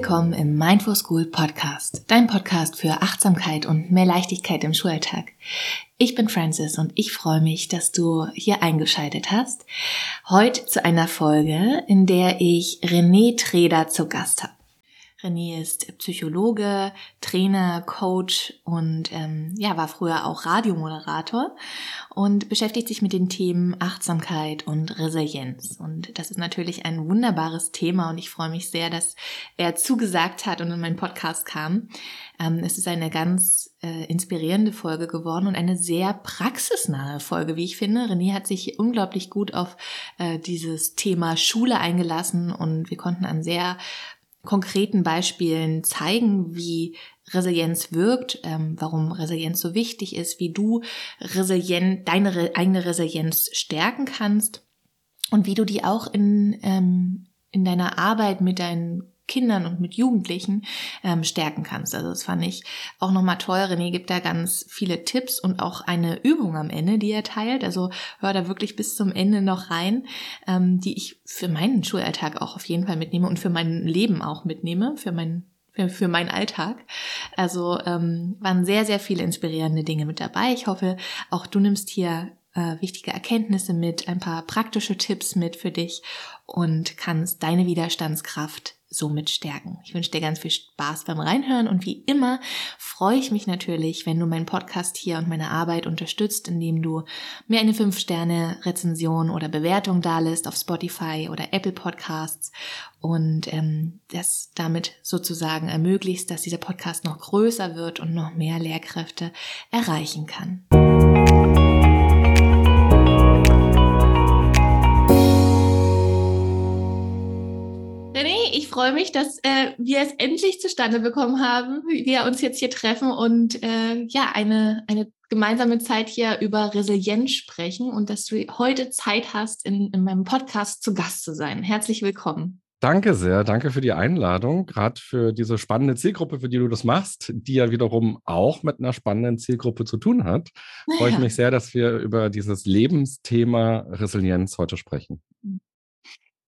willkommen im Mindful School Podcast, dein Podcast für Achtsamkeit und mehr Leichtigkeit im Schulalltag. Ich bin Francis und ich freue mich, dass du hier eingeschaltet hast. Heute zu einer Folge, in der ich René Treder zu Gast habe. René ist Psychologe, Trainer, Coach und ähm, ja, war früher auch Radiomoderator und beschäftigt sich mit den Themen Achtsamkeit und Resilienz. Und das ist natürlich ein wunderbares Thema und ich freue mich sehr, dass er zugesagt hat und in meinen Podcast kam. Ähm, es ist eine ganz äh, inspirierende Folge geworden und eine sehr praxisnahe Folge, wie ich finde. René hat sich unglaublich gut auf äh, dieses Thema Schule eingelassen und wir konnten an sehr konkreten Beispielen zeigen, wie Resilienz wirkt, ähm, warum Resilienz so wichtig ist, wie du resilient, deine re eigene Resilienz stärken kannst und wie du die auch in, ähm, in deiner Arbeit mit deinen Kindern und mit Jugendlichen ähm, stärken kannst. Also das fand ich auch nochmal toll. René gibt da ganz viele Tipps und auch eine Übung am Ende, die er teilt. Also hör da wirklich bis zum Ende noch rein, ähm, die ich für meinen Schulalltag auch auf jeden Fall mitnehme und für mein Leben auch mitnehme, für mein für, für meinen Alltag. Also ähm, waren sehr, sehr viele inspirierende Dinge mit dabei. Ich hoffe, auch du nimmst hier äh, wichtige Erkenntnisse mit, ein paar praktische Tipps mit für dich und kannst deine Widerstandskraft somit stärken. Ich wünsche dir ganz viel Spaß beim Reinhören und wie immer freue ich mich natürlich, wenn du meinen Podcast hier und meine Arbeit unterstützt, indem du mir eine 5-Sterne-Rezension oder Bewertung dalässt auf Spotify oder Apple Podcasts und ähm, das damit sozusagen ermöglicht, dass dieser Podcast noch größer wird und noch mehr Lehrkräfte erreichen kann. Freue mich, dass äh, wir es endlich zustande bekommen haben, wir uns jetzt hier treffen und äh, ja, eine, eine gemeinsame Zeit hier über Resilienz sprechen und dass du heute Zeit hast, in, in meinem Podcast zu Gast zu sein. Herzlich willkommen. Danke sehr, danke für die Einladung, gerade für diese spannende Zielgruppe, für die du das machst, die ja wiederum auch mit einer spannenden Zielgruppe zu tun hat. Naja. Freue ich mich sehr, dass wir über dieses Lebensthema Resilienz heute sprechen.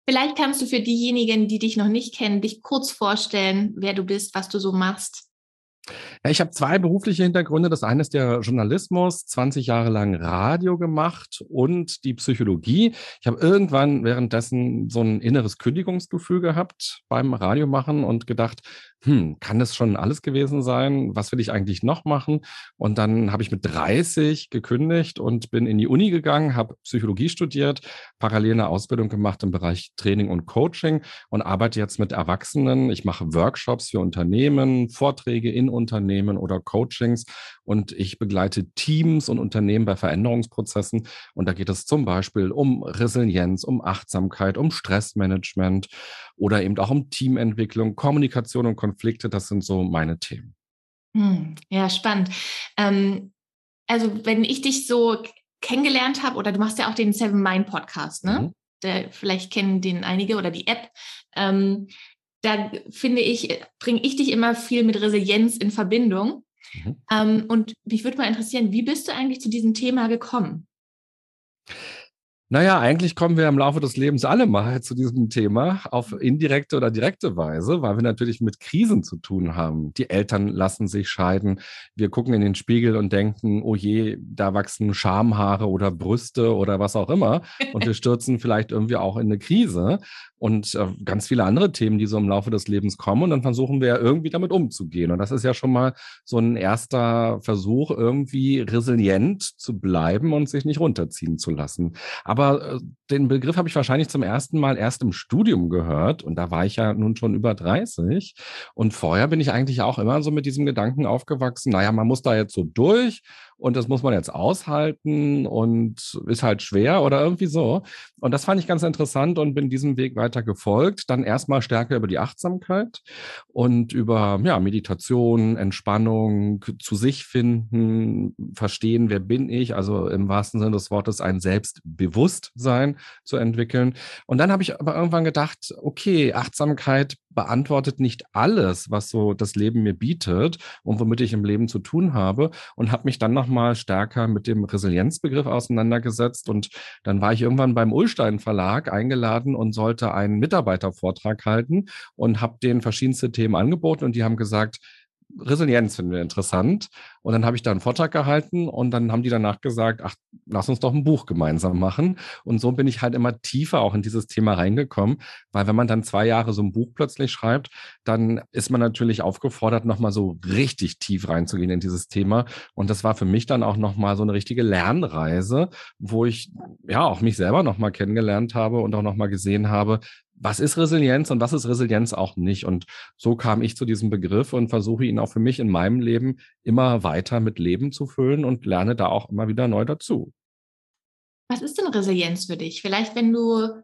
Vielleicht kannst du für diejenigen, die dich noch nicht kennen, dich kurz vorstellen, wer du bist, was du so machst. Ja, ich habe zwei berufliche Hintergründe. Das eine ist der Journalismus, 20 Jahre lang Radio gemacht und die Psychologie. Ich habe irgendwann währenddessen so ein inneres Kündigungsgefühl gehabt beim Radiomachen und gedacht, hm, kann das schon alles gewesen sein? Was will ich eigentlich noch machen? Und dann habe ich mit 30 gekündigt und bin in die Uni gegangen, habe Psychologie studiert, parallel eine Ausbildung gemacht im Bereich Training und Coaching und arbeite jetzt mit Erwachsenen. Ich mache Workshops für Unternehmen, Vorträge in Unternehmen oder Coachings und ich begleite Teams und Unternehmen bei Veränderungsprozessen. Und da geht es zum Beispiel um Resilienz, um Achtsamkeit, um Stressmanagement oder eben auch um Teamentwicklung, Kommunikation und Konflikte. Das sind so meine Themen. Hm, ja, spannend. Ähm, also wenn ich dich so kennengelernt habe, oder du machst ja auch den Seven Mind Podcast, ne? Mhm. Der, vielleicht kennen den einige oder die App. Ähm, da finde ich, bringe ich dich immer viel mit Resilienz in Verbindung. Mhm. Ähm, und mich würde mal interessieren, wie bist du eigentlich zu diesem Thema gekommen? Naja, eigentlich kommen wir im Laufe des Lebens alle mal zu diesem Thema auf indirekte oder direkte Weise, weil wir natürlich mit Krisen zu tun haben. Die Eltern lassen sich scheiden. Wir gucken in den Spiegel und denken, oh je, da wachsen Schamhaare oder Brüste oder was auch immer. Und wir stürzen vielleicht irgendwie auch in eine Krise und äh, ganz viele andere Themen, die so im Laufe des Lebens kommen. Und dann versuchen wir ja irgendwie damit umzugehen. Und das ist ja schon mal so ein erster Versuch, irgendwie resilient zu bleiben und sich nicht runterziehen zu lassen. Aber äh, den Begriff habe ich wahrscheinlich zum ersten Mal erst im Studium gehört. Und da war ich ja nun schon über 30. Und vorher bin ich eigentlich auch immer so mit diesem Gedanken aufgewachsen, naja, man muss da jetzt so durch und das muss man jetzt aushalten und ist halt schwer oder irgendwie so. Und das fand ich ganz interessant und bin diesem Weg weiter gefolgt. Dann erstmal stärker über die Achtsamkeit und über ja, Meditation, Entspannung, zu sich finden, verstehen, wer bin ich, also im wahrsten Sinne des Wortes ein Selbstbewusstsein zu entwickeln. Und dann habe ich aber irgendwann gedacht, okay, Achtsamkeit beantwortet nicht alles, was so das Leben mir bietet und womit ich im Leben zu tun habe und habe mich dann nochmal stärker mit dem Resilienzbegriff auseinandergesetzt. Und dann war ich irgendwann beim Ullstein Verlag eingeladen und sollte einen Mitarbeitervortrag halten und habe denen verschiedenste Themen angeboten und die haben gesagt, Resilienz finden wir interessant. Und dann habe ich da einen Vortrag gehalten und dann haben die danach gesagt, ach, lass uns doch ein Buch gemeinsam machen. Und so bin ich halt immer tiefer auch in dieses Thema reingekommen, weil wenn man dann zwei Jahre so ein Buch plötzlich schreibt, dann ist man natürlich aufgefordert, nochmal so richtig tief reinzugehen in dieses Thema. Und das war für mich dann auch nochmal so eine richtige Lernreise, wo ich ja auch mich selber nochmal kennengelernt habe und auch nochmal gesehen habe, was ist Resilienz und was ist Resilienz auch nicht. Und so kam ich zu diesem Begriff und versuche ihn auch für mich in meinem Leben immer weiter mit Leben zu füllen und lerne da auch immer wieder neu dazu. Was ist denn Resilienz für dich? Vielleicht, wenn du,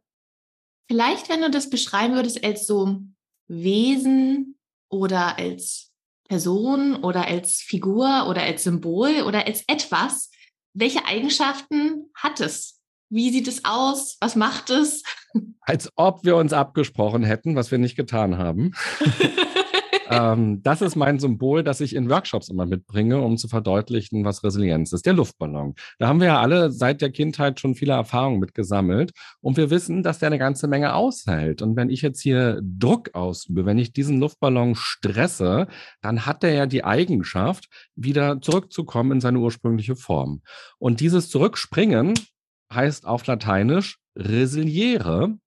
vielleicht, wenn du das beschreiben würdest als so Wesen oder als Person oder als Figur oder als Symbol oder als etwas, welche Eigenschaften hat es? Wie sieht es aus? Was macht es? Als ob wir uns abgesprochen hätten, was wir nicht getan haben. ähm, das ist mein Symbol, das ich in Workshops immer mitbringe, um zu verdeutlichen, was Resilienz ist. Der Luftballon. Da haben wir ja alle seit der Kindheit schon viele Erfahrungen mit gesammelt. Und wir wissen, dass der eine ganze Menge aushält. Und wenn ich jetzt hier Druck ausübe, wenn ich diesen Luftballon stresse, dann hat der ja die Eigenschaft, wieder zurückzukommen in seine ursprüngliche Form. Und dieses Zurückspringen heißt auf Lateinisch resiliere.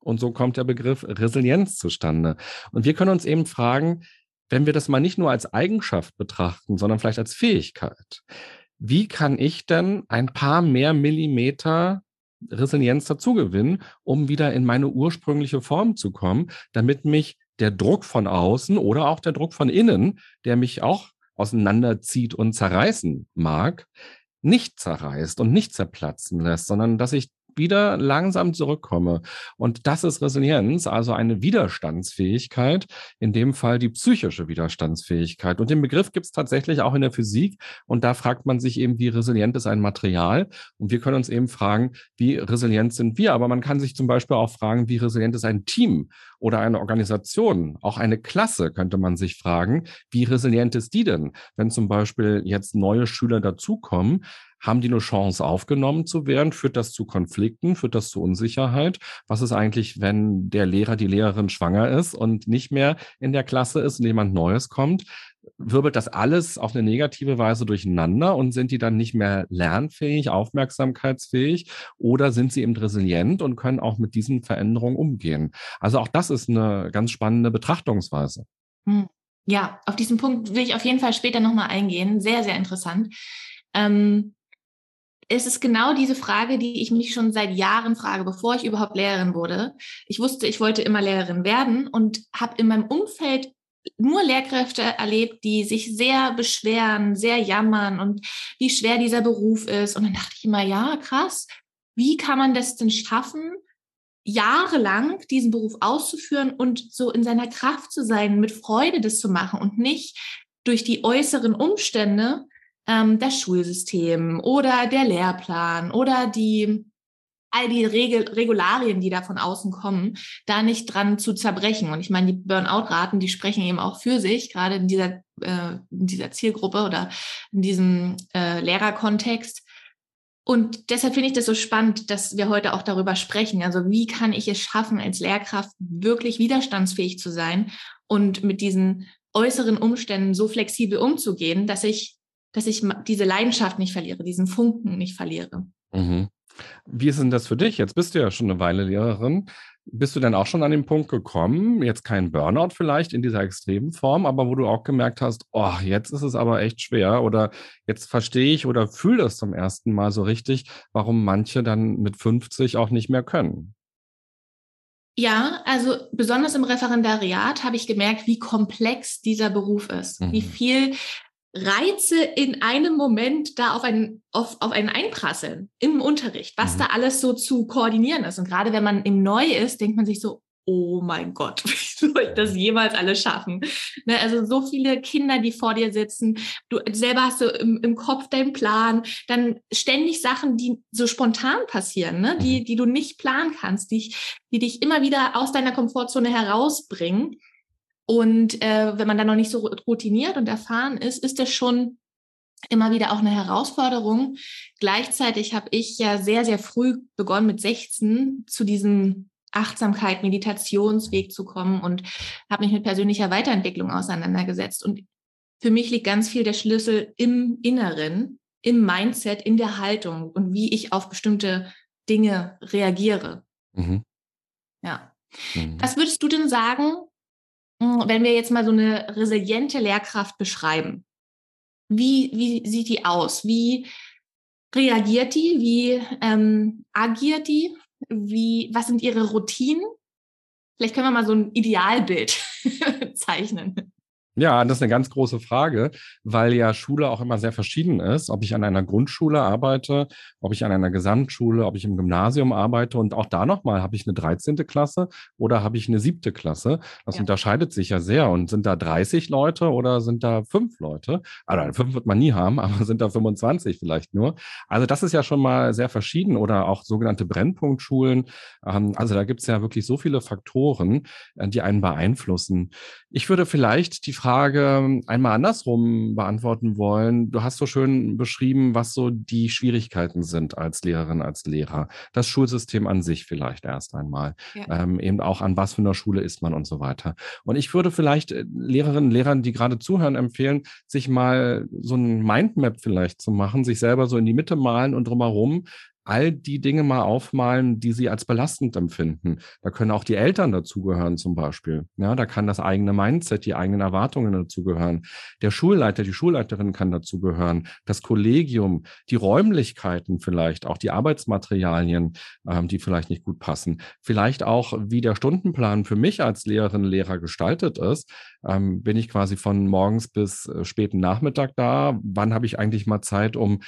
Und so kommt der Begriff Resilienz zustande. Und wir können uns eben fragen, wenn wir das mal nicht nur als Eigenschaft betrachten, sondern vielleicht als Fähigkeit, wie kann ich denn ein paar mehr Millimeter Resilienz dazugewinnen, um wieder in meine ursprüngliche Form zu kommen, damit mich der Druck von außen oder auch der Druck von innen, der mich auch auseinanderzieht und zerreißen mag, nicht zerreißt und nicht zerplatzen lässt, sondern dass ich wieder langsam zurückkomme. Und das ist Resilienz, also eine Widerstandsfähigkeit, in dem Fall die psychische Widerstandsfähigkeit. Und den Begriff gibt es tatsächlich auch in der Physik. Und da fragt man sich eben, wie resilient ist ein Material? Und wir können uns eben fragen, wie resilient sind wir? Aber man kann sich zum Beispiel auch fragen, wie resilient ist ein Team oder eine Organisation? Auch eine Klasse könnte man sich fragen, wie resilient ist die denn? Wenn zum Beispiel jetzt neue Schüler dazukommen, haben die eine Chance aufgenommen zu werden? Führt das zu Konflikten? Führt das zu Unsicherheit? Was ist eigentlich, wenn der Lehrer, die Lehrerin schwanger ist und nicht mehr in der Klasse ist und jemand Neues kommt? Wirbelt das alles auf eine negative Weise durcheinander und sind die dann nicht mehr lernfähig, aufmerksamkeitsfähig oder sind sie eben resilient und können auch mit diesen Veränderungen umgehen? Also auch das ist eine ganz spannende Betrachtungsweise. Hm. Ja, auf diesen Punkt will ich auf jeden Fall später nochmal eingehen. Sehr, sehr interessant. Ähm, es ist genau diese Frage, die ich mich schon seit Jahren frage, bevor ich überhaupt Lehrerin wurde. Ich wusste, ich wollte immer Lehrerin werden und habe in meinem Umfeld nur Lehrkräfte erlebt, die sich sehr beschweren, sehr jammern und wie schwer dieser Beruf ist. Und dann dachte ich immer, ja, krass, wie kann man das denn schaffen, jahrelang diesen Beruf auszuführen und so in seiner Kraft zu sein, mit Freude das zu machen und nicht durch die äußeren Umstände ähm, das Schulsystem oder der Lehrplan oder die all die Regel, Regularien, die da von außen kommen, da nicht dran zu zerbrechen. Und ich meine, die Burnout-Raten, die sprechen eben auch für sich, gerade in dieser, äh, in dieser Zielgruppe oder in diesem äh, Lehrerkontext. Und deshalb finde ich das so spannend, dass wir heute auch darüber sprechen. Also wie kann ich es schaffen, als Lehrkraft wirklich widerstandsfähig zu sein und mit diesen äußeren Umständen so flexibel umzugehen, dass ich dass ich diese Leidenschaft nicht verliere, diesen Funken nicht verliere. Mhm. Wie ist denn das für dich? Jetzt bist du ja schon eine Weile Lehrerin. Bist du denn auch schon an den Punkt gekommen, jetzt kein Burnout vielleicht in dieser extremen Form, aber wo du auch gemerkt hast, oh, jetzt ist es aber echt schwer oder jetzt verstehe ich oder fühle es zum ersten Mal so richtig, warum manche dann mit 50 auch nicht mehr können? Ja, also besonders im Referendariat habe ich gemerkt, wie komplex dieser Beruf ist, mhm. wie viel Reize in einem Moment da auf einen, auf, auf einen einprasseln im Unterricht, was mhm. da alles so zu koordinieren ist. Und gerade wenn man im Neu ist, denkt man sich so, oh mein Gott, wie soll ich das jemals alles schaffen? Ne, also so viele Kinder, die vor dir sitzen, du selber hast du im, im Kopf deinen Plan, dann ständig Sachen, die so spontan passieren, ne? die, mhm. die du nicht planen kannst, die, die dich immer wieder aus deiner Komfortzone herausbringen Und äh, wenn man dann noch nicht so routiniert und erfahren ist, ist das schon immer wieder auch eine Herausforderung. Gleichzeitig habe ich ja sehr, sehr früh begonnen mit 16 zu diesem Achtsamkeit, Meditationsweg zu kommen und habe mich mit persönlicher Weiterentwicklung auseinandergesetzt. Und für mich liegt ganz viel der Schlüssel im Inneren, im Mindset, in der Haltung und wie ich auf bestimmte Dinge reagiere. Mhm. Ja. Mhm. Was würdest du denn sagen, wenn wir jetzt mal so eine resiliente Lehrkraft beschreiben? Wie, wie sieht die aus? Wie reagiert die? Wie ähm, agiert die? Wie, was sind ihre Routinen? Vielleicht können wir mal so ein Idealbild zeichnen. Ja, das ist eine ganz große Frage, weil ja Schule auch immer sehr verschieden ist. Ob ich an einer Grundschule arbeite, ob ich an einer Gesamtschule, ob ich im Gymnasium arbeite und auch da nochmal, habe ich eine 13. Klasse oder habe ich eine siebte Klasse? Das ja. unterscheidet sich ja sehr. Und sind da 30 Leute oder sind da fünf Leute? Also fünf wird man nie haben, aber sind da 25 vielleicht nur. Also das ist ja schon mal sehr verschieden oder auch sogenannte Brennpunktschulen. Ähm, also da gibt es ja wirklich so viele Faktoren, äh, die einen beeinflussen. Ich würde vielleicht die Frage Frage einmal andersrum beantworten wollen. Du hast so schön beschrieben, was so die Schwierigkeiten sind als Lehrerin, als Lehrer. Das Schulsystem an sich vielleicht erst einmal. Ja. Ähm, eben auch an was für einer Schule ist man und so weiter. Und ich würde vielleicht äh, Lehrerinnen, Lehrern, die gerade zuhören, empfehlen, sich mal so ein Mindmap vielleicht zu machen, sich selber so in die Mitte malen und drumherum all die Dinge mal aufmalen, die sie als belastend empfinden. Da können auch die Eltern dazugehören zum Beispiel. Ja, da kann das eigene Mindset, die eigenen Erwartungen dazugehören. Der Schulleiter, die Schulleiterin kann dazugehören. Das Kollegium, die Räumlichkeiten vielleicht, auch die Arbeitsmaterialien, ähm, die vielleicht nicht gut passen. Vielleicht auch, wie der Stundenplan für mich als Lehrerin, Lehrer gestaltet ist. Ähm, bin ich quasi von morgens bis äh, späten Nachmittag da? Wann habe ich eigentlich mal Zeit, um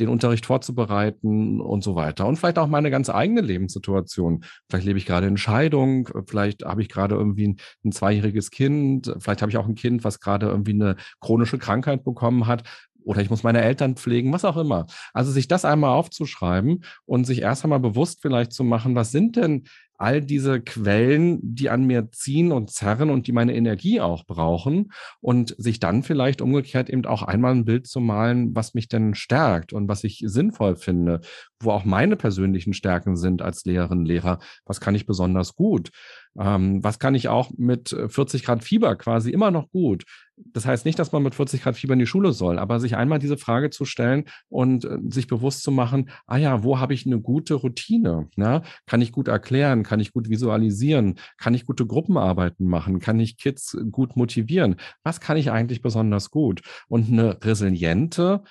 den Unterricht vorzubereiten und so weiter. Und vielleicht auch meine ganz eigene Lebenssituation. Vielleicht lebe ich gerade in Scheidung, vielleicht habe ich gerade irgendwie ein, ein zweijähriges Kind, vielleicht habe ich auch ein Kind, was gerade irgendwie eine chronische Krankheit bekommen hat oder ich muss meine Eltern pflegen, was auch immer. Also sich das einmal aufzuschreiben und sich erst einmal bewusst vielleicht zu machen, was sind denn all diese Quellen, die an mir ziehen und zerren und die meine Energie auch brauchen und sich dann vielleicht umgekehrt eben auch einmal ein Bild zu malen, was mich denn stärkt und was ich sinnvoll finde, wo auch meine persönlichen Stärken sind als Lehrerin, Lehrer, was kann ich besonders gut, ähm, was kann ich auch mit 40 Grad Fieber quasi immer noch gut. Das heißt nicht, dass man mit 40 Grad Fieber in die Schule soll, aber sich einmal diese Frage zu stellen und äh, sich bewusst zu machen, ah ja, wo habe ich eine gute Routine? Ne? Kann ich gut erklären? Kann ich gut visualisieren? Kann ich gute Gruppenarbeiten machen? Kann ich Kids gut motivieren? Was kann ich eigentlich besonders gut? Und eine resiliente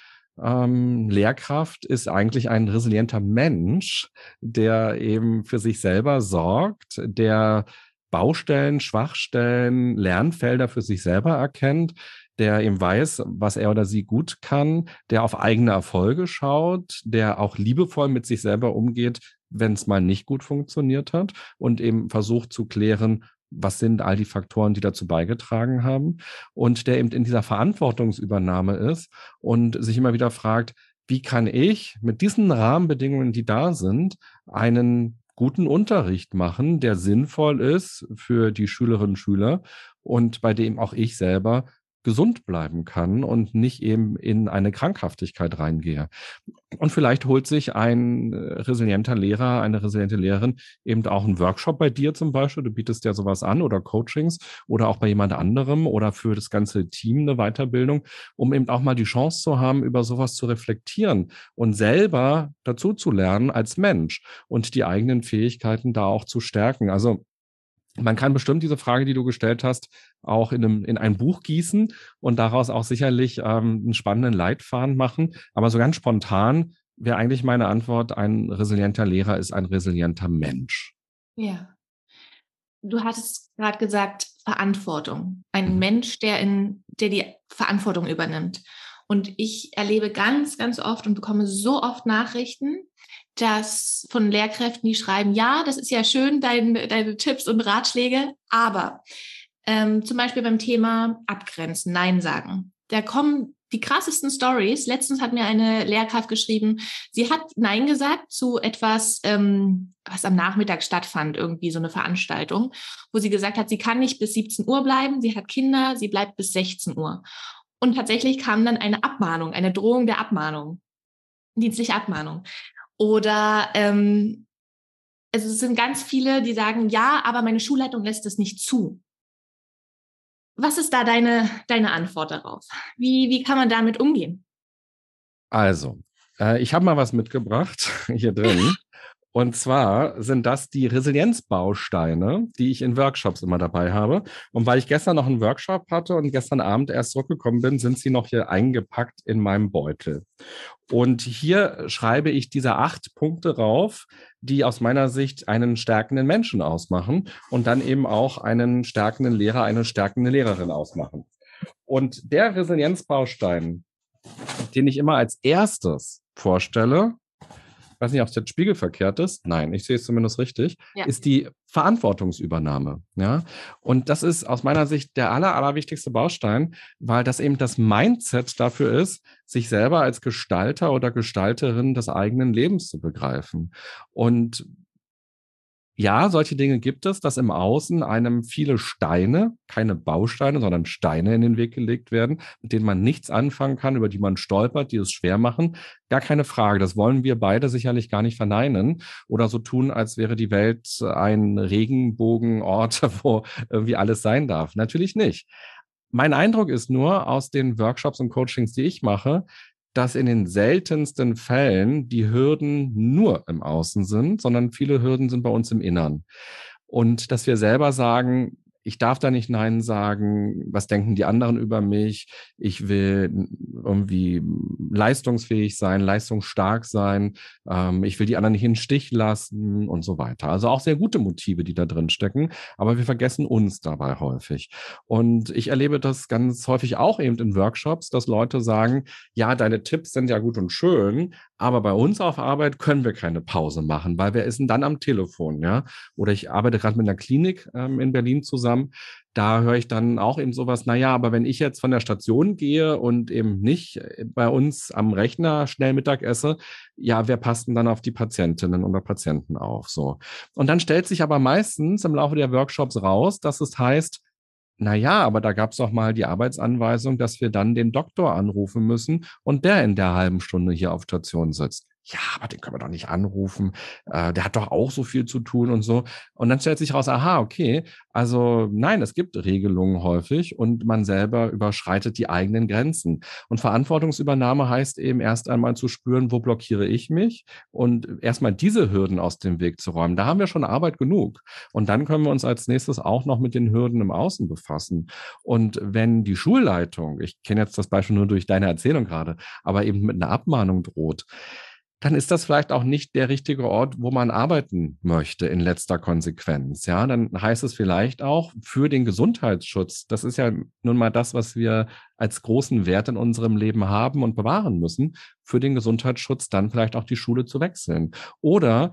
ähm, Lehrkraft ist eigentlich ein resilienter Mensch, der eben für sich selber sorgt, der Baustellen, Schwachstellen, Lernfelder für sich selber erkennt, der eben weiß, was er oder sie gut kann, der auf eigene Erfolge schaut, der auch liebevoll mit sich selber umgeht, wenn es mal nicht gut funktioniert hat und eben versucht zu klären, was sind all die Faktoren, die dazu beigetragen haben? Und der eben in dieser Verantwortungsübernahme ist und sich immer wieder fragt, wie kann ich mit diesen Rahmenbedingungen, die da sind, einen guten Unterricht machen, der sinnvoll ist für die Schülerinnen und Schüler und bei dem auch ich selber gesund bleiben kann und nicht eben in eine Krankhaftigkeit reingehe. Und vielleicht holt sich ein äh, resilienter Lehrer, eine resiliente Lehrerin eben auch einen Workshop bei dir zum Beispiel. Du bietest ja sowas an oder Coachings oder auch bei jemand anderem oder für das ganze Team eine Weiterbildung, um eben auch mal die Chance zu haben, über sowas zu reflektieren und selber dazu zu lernen als Mensch und die eigenen Fähigkeiten da auch zu stärken. Also man kann bestimmt diese Frage, die du gestellt hast, auch in, einem, in ein Buch gießen und daraus auch sicherlich ähm, einen spannenden Leitfaden machen. Aber so ganz spontan wäre eigentlich meine Antwort, ein resilienter Lehrer ist ein resilienter Mensch. Ja. Du hattest gerade gesagt, Verantwortung. Ein mhm. Mensch, der, in, der die Verantwortung übernimmt. Und ich erlebe ganz, ganz oft und bekomme so oft Nachrichten, dass von Lehrkräften, die schreiben, ja, das ist ja schön, dein, deine Tipps und Ratschläge, aber ähm, zum Beispiel beim Thema Abgrenzen, Nein sagen. Da kommen die krassesten Stories. Letztens hat mir eine Lehrkraft geschrieben, sie hat Nein gesagt zu etwas, ähm, was am Nachmittag stattfand, irgendwie so eine Veranstaltung, wo sie gesagt hat, sie kann nicht bis 17 Uhr bleiben, sie hat Kinder, sie bleibt bis 16 Uhr. Und tatsächlich kam dann eine Abmahnung, eine Drohung der Abmahnung, dienstliche Abmahnung. Oder ähm, es sind ganz viele, die sagen, ja, aber meine Schulleitung lässt es nicht zu. Was ist da deine, deine Antwort darauf? Wie, wie kann man damit umgehen? Also, äh, ich habe mal was mitgebracht hier drin. Und zwar sind das die Resilienzbausteine, die ich in Workshops immer dabei habe. Und weil ich gestern noch einen Workshop hatte und gestern Abend erst zurückgekommen bin, sind sie noch hier eingepackt in meinem Beutel. Und hier schreibe ich diese acht Punkte rauf, die aus meiner Sicht einen stärkenden Menschen ausmachen und dann eben auch einen stärkenden Lehrer, eine stärkende Lehrerin ausmachen. Und der Resilienzbaustein, den ich immer als erstes vorstelle, weiß nicht, ob es jetzt spiegelverkehrt ist, nein, ich sehe es zumindest richtig, ja. ist die Verantwortungsübernahme. Ja? Und das ist aus meiner Sicht der aller, allerwichtigste Baustein, weil das eben das Mindset dafür ist, sich selber als Gestalter oder Gestalterin des eigenen Lebens zu begreifen. Und ja, solche Dinge gibt es, dass im Außen einem viele Steine, keine Bausteine, sondern Steine in den Weg gelegt werden, mit denen man nichts anfangen kann, über die man stolpert, die es schwer machen. Gar keine Frage. Das wollen wir beide sicherlich gar nicht verneinen oder so tun, als wäre die Welt ein Regenbogenort, wo irgendwie alles sein darf. Natürlich nicht. Mein Eindruck ist nur aus den Workshops und Coachings, die ich mache, dass in den seltensten Fällen die Hürden nur im Außen sind, sondern viele Hürden sind bei uns im Innern. Und dass wir selber sagen, ich darf da nicht Nein sagen, was denken die anderen über mich, ich will irgendwie leistungsfähig sein, leistungsstark sein, ähm, ich will die anderen nicht in den Stich lassen und so weiter. Also auch sehr gute Motive, die da drin stecken, aber wir vergessen uns dabei häufig. Und ich erlebe das ganz häufig auch eben in Workshops, dass Leute sagen, ja, deine Tipps sind ja gut und schön, aber bei uns auf Arbeit können wir keine Pause machen, weil wer ist dann am Telefon, ja? Oder ich arbeite gerade mit einer Klinik ähm, in Berlin zusammen. Da höre ich dann auch eben sowas, naja, aber wenn ich jetzt von der Station gehe und eben nicht äh, bei uns am Rechner schnell Mittag esse, ja, wer passt denn dann auf die Patientinnen oder Patienten auf? So. Und dann stellt sich aber meistens im Laufe der Workshops raus, dass es heißt, naja, aber da gab es doch mal die Arbeitsanweisung, dass wir dann den Doktor anrufen müssen und der in der halben Stunde hier auf Station sitzt ja, aber den können wir doch nicht anrufen. Äh, der hat doch auch so viel zu tun und so. Und dann stellt sich raus, aha, okay, also nein, es gibt Regelungen häufig und man selber überschreitet die eigenen Grenzen. Und Verantwortungsübernahme heißt eben erst einmal zu spüren, wo blockiere ich mich und erstmal diese Hürden aus dem Weg zu räumen. Da haben wir schon Arbeit genug. Und dann können wir uns als nächstes auch noch mit den Hürden im Außen befassen. Und wenn die Schulleitung, ich kenne jetzt das Beispiel nur durch deine Erzählung gerade, aber eben mit einer Abmahnung droht, dann ist das vielleicht auch nicht der richtige Ort, wo man arbeiten möchte in letzter Konsequenz. Ja, dann heißt es vielleicht auch für den Gesundheitsschutz. Das ist ja nun mal das, was wir als großen Wert in unserem Leben haben und bewahren müssen, für den Gesundheitsschutz dann vielleicht auch die Schule zu wechseln. Oder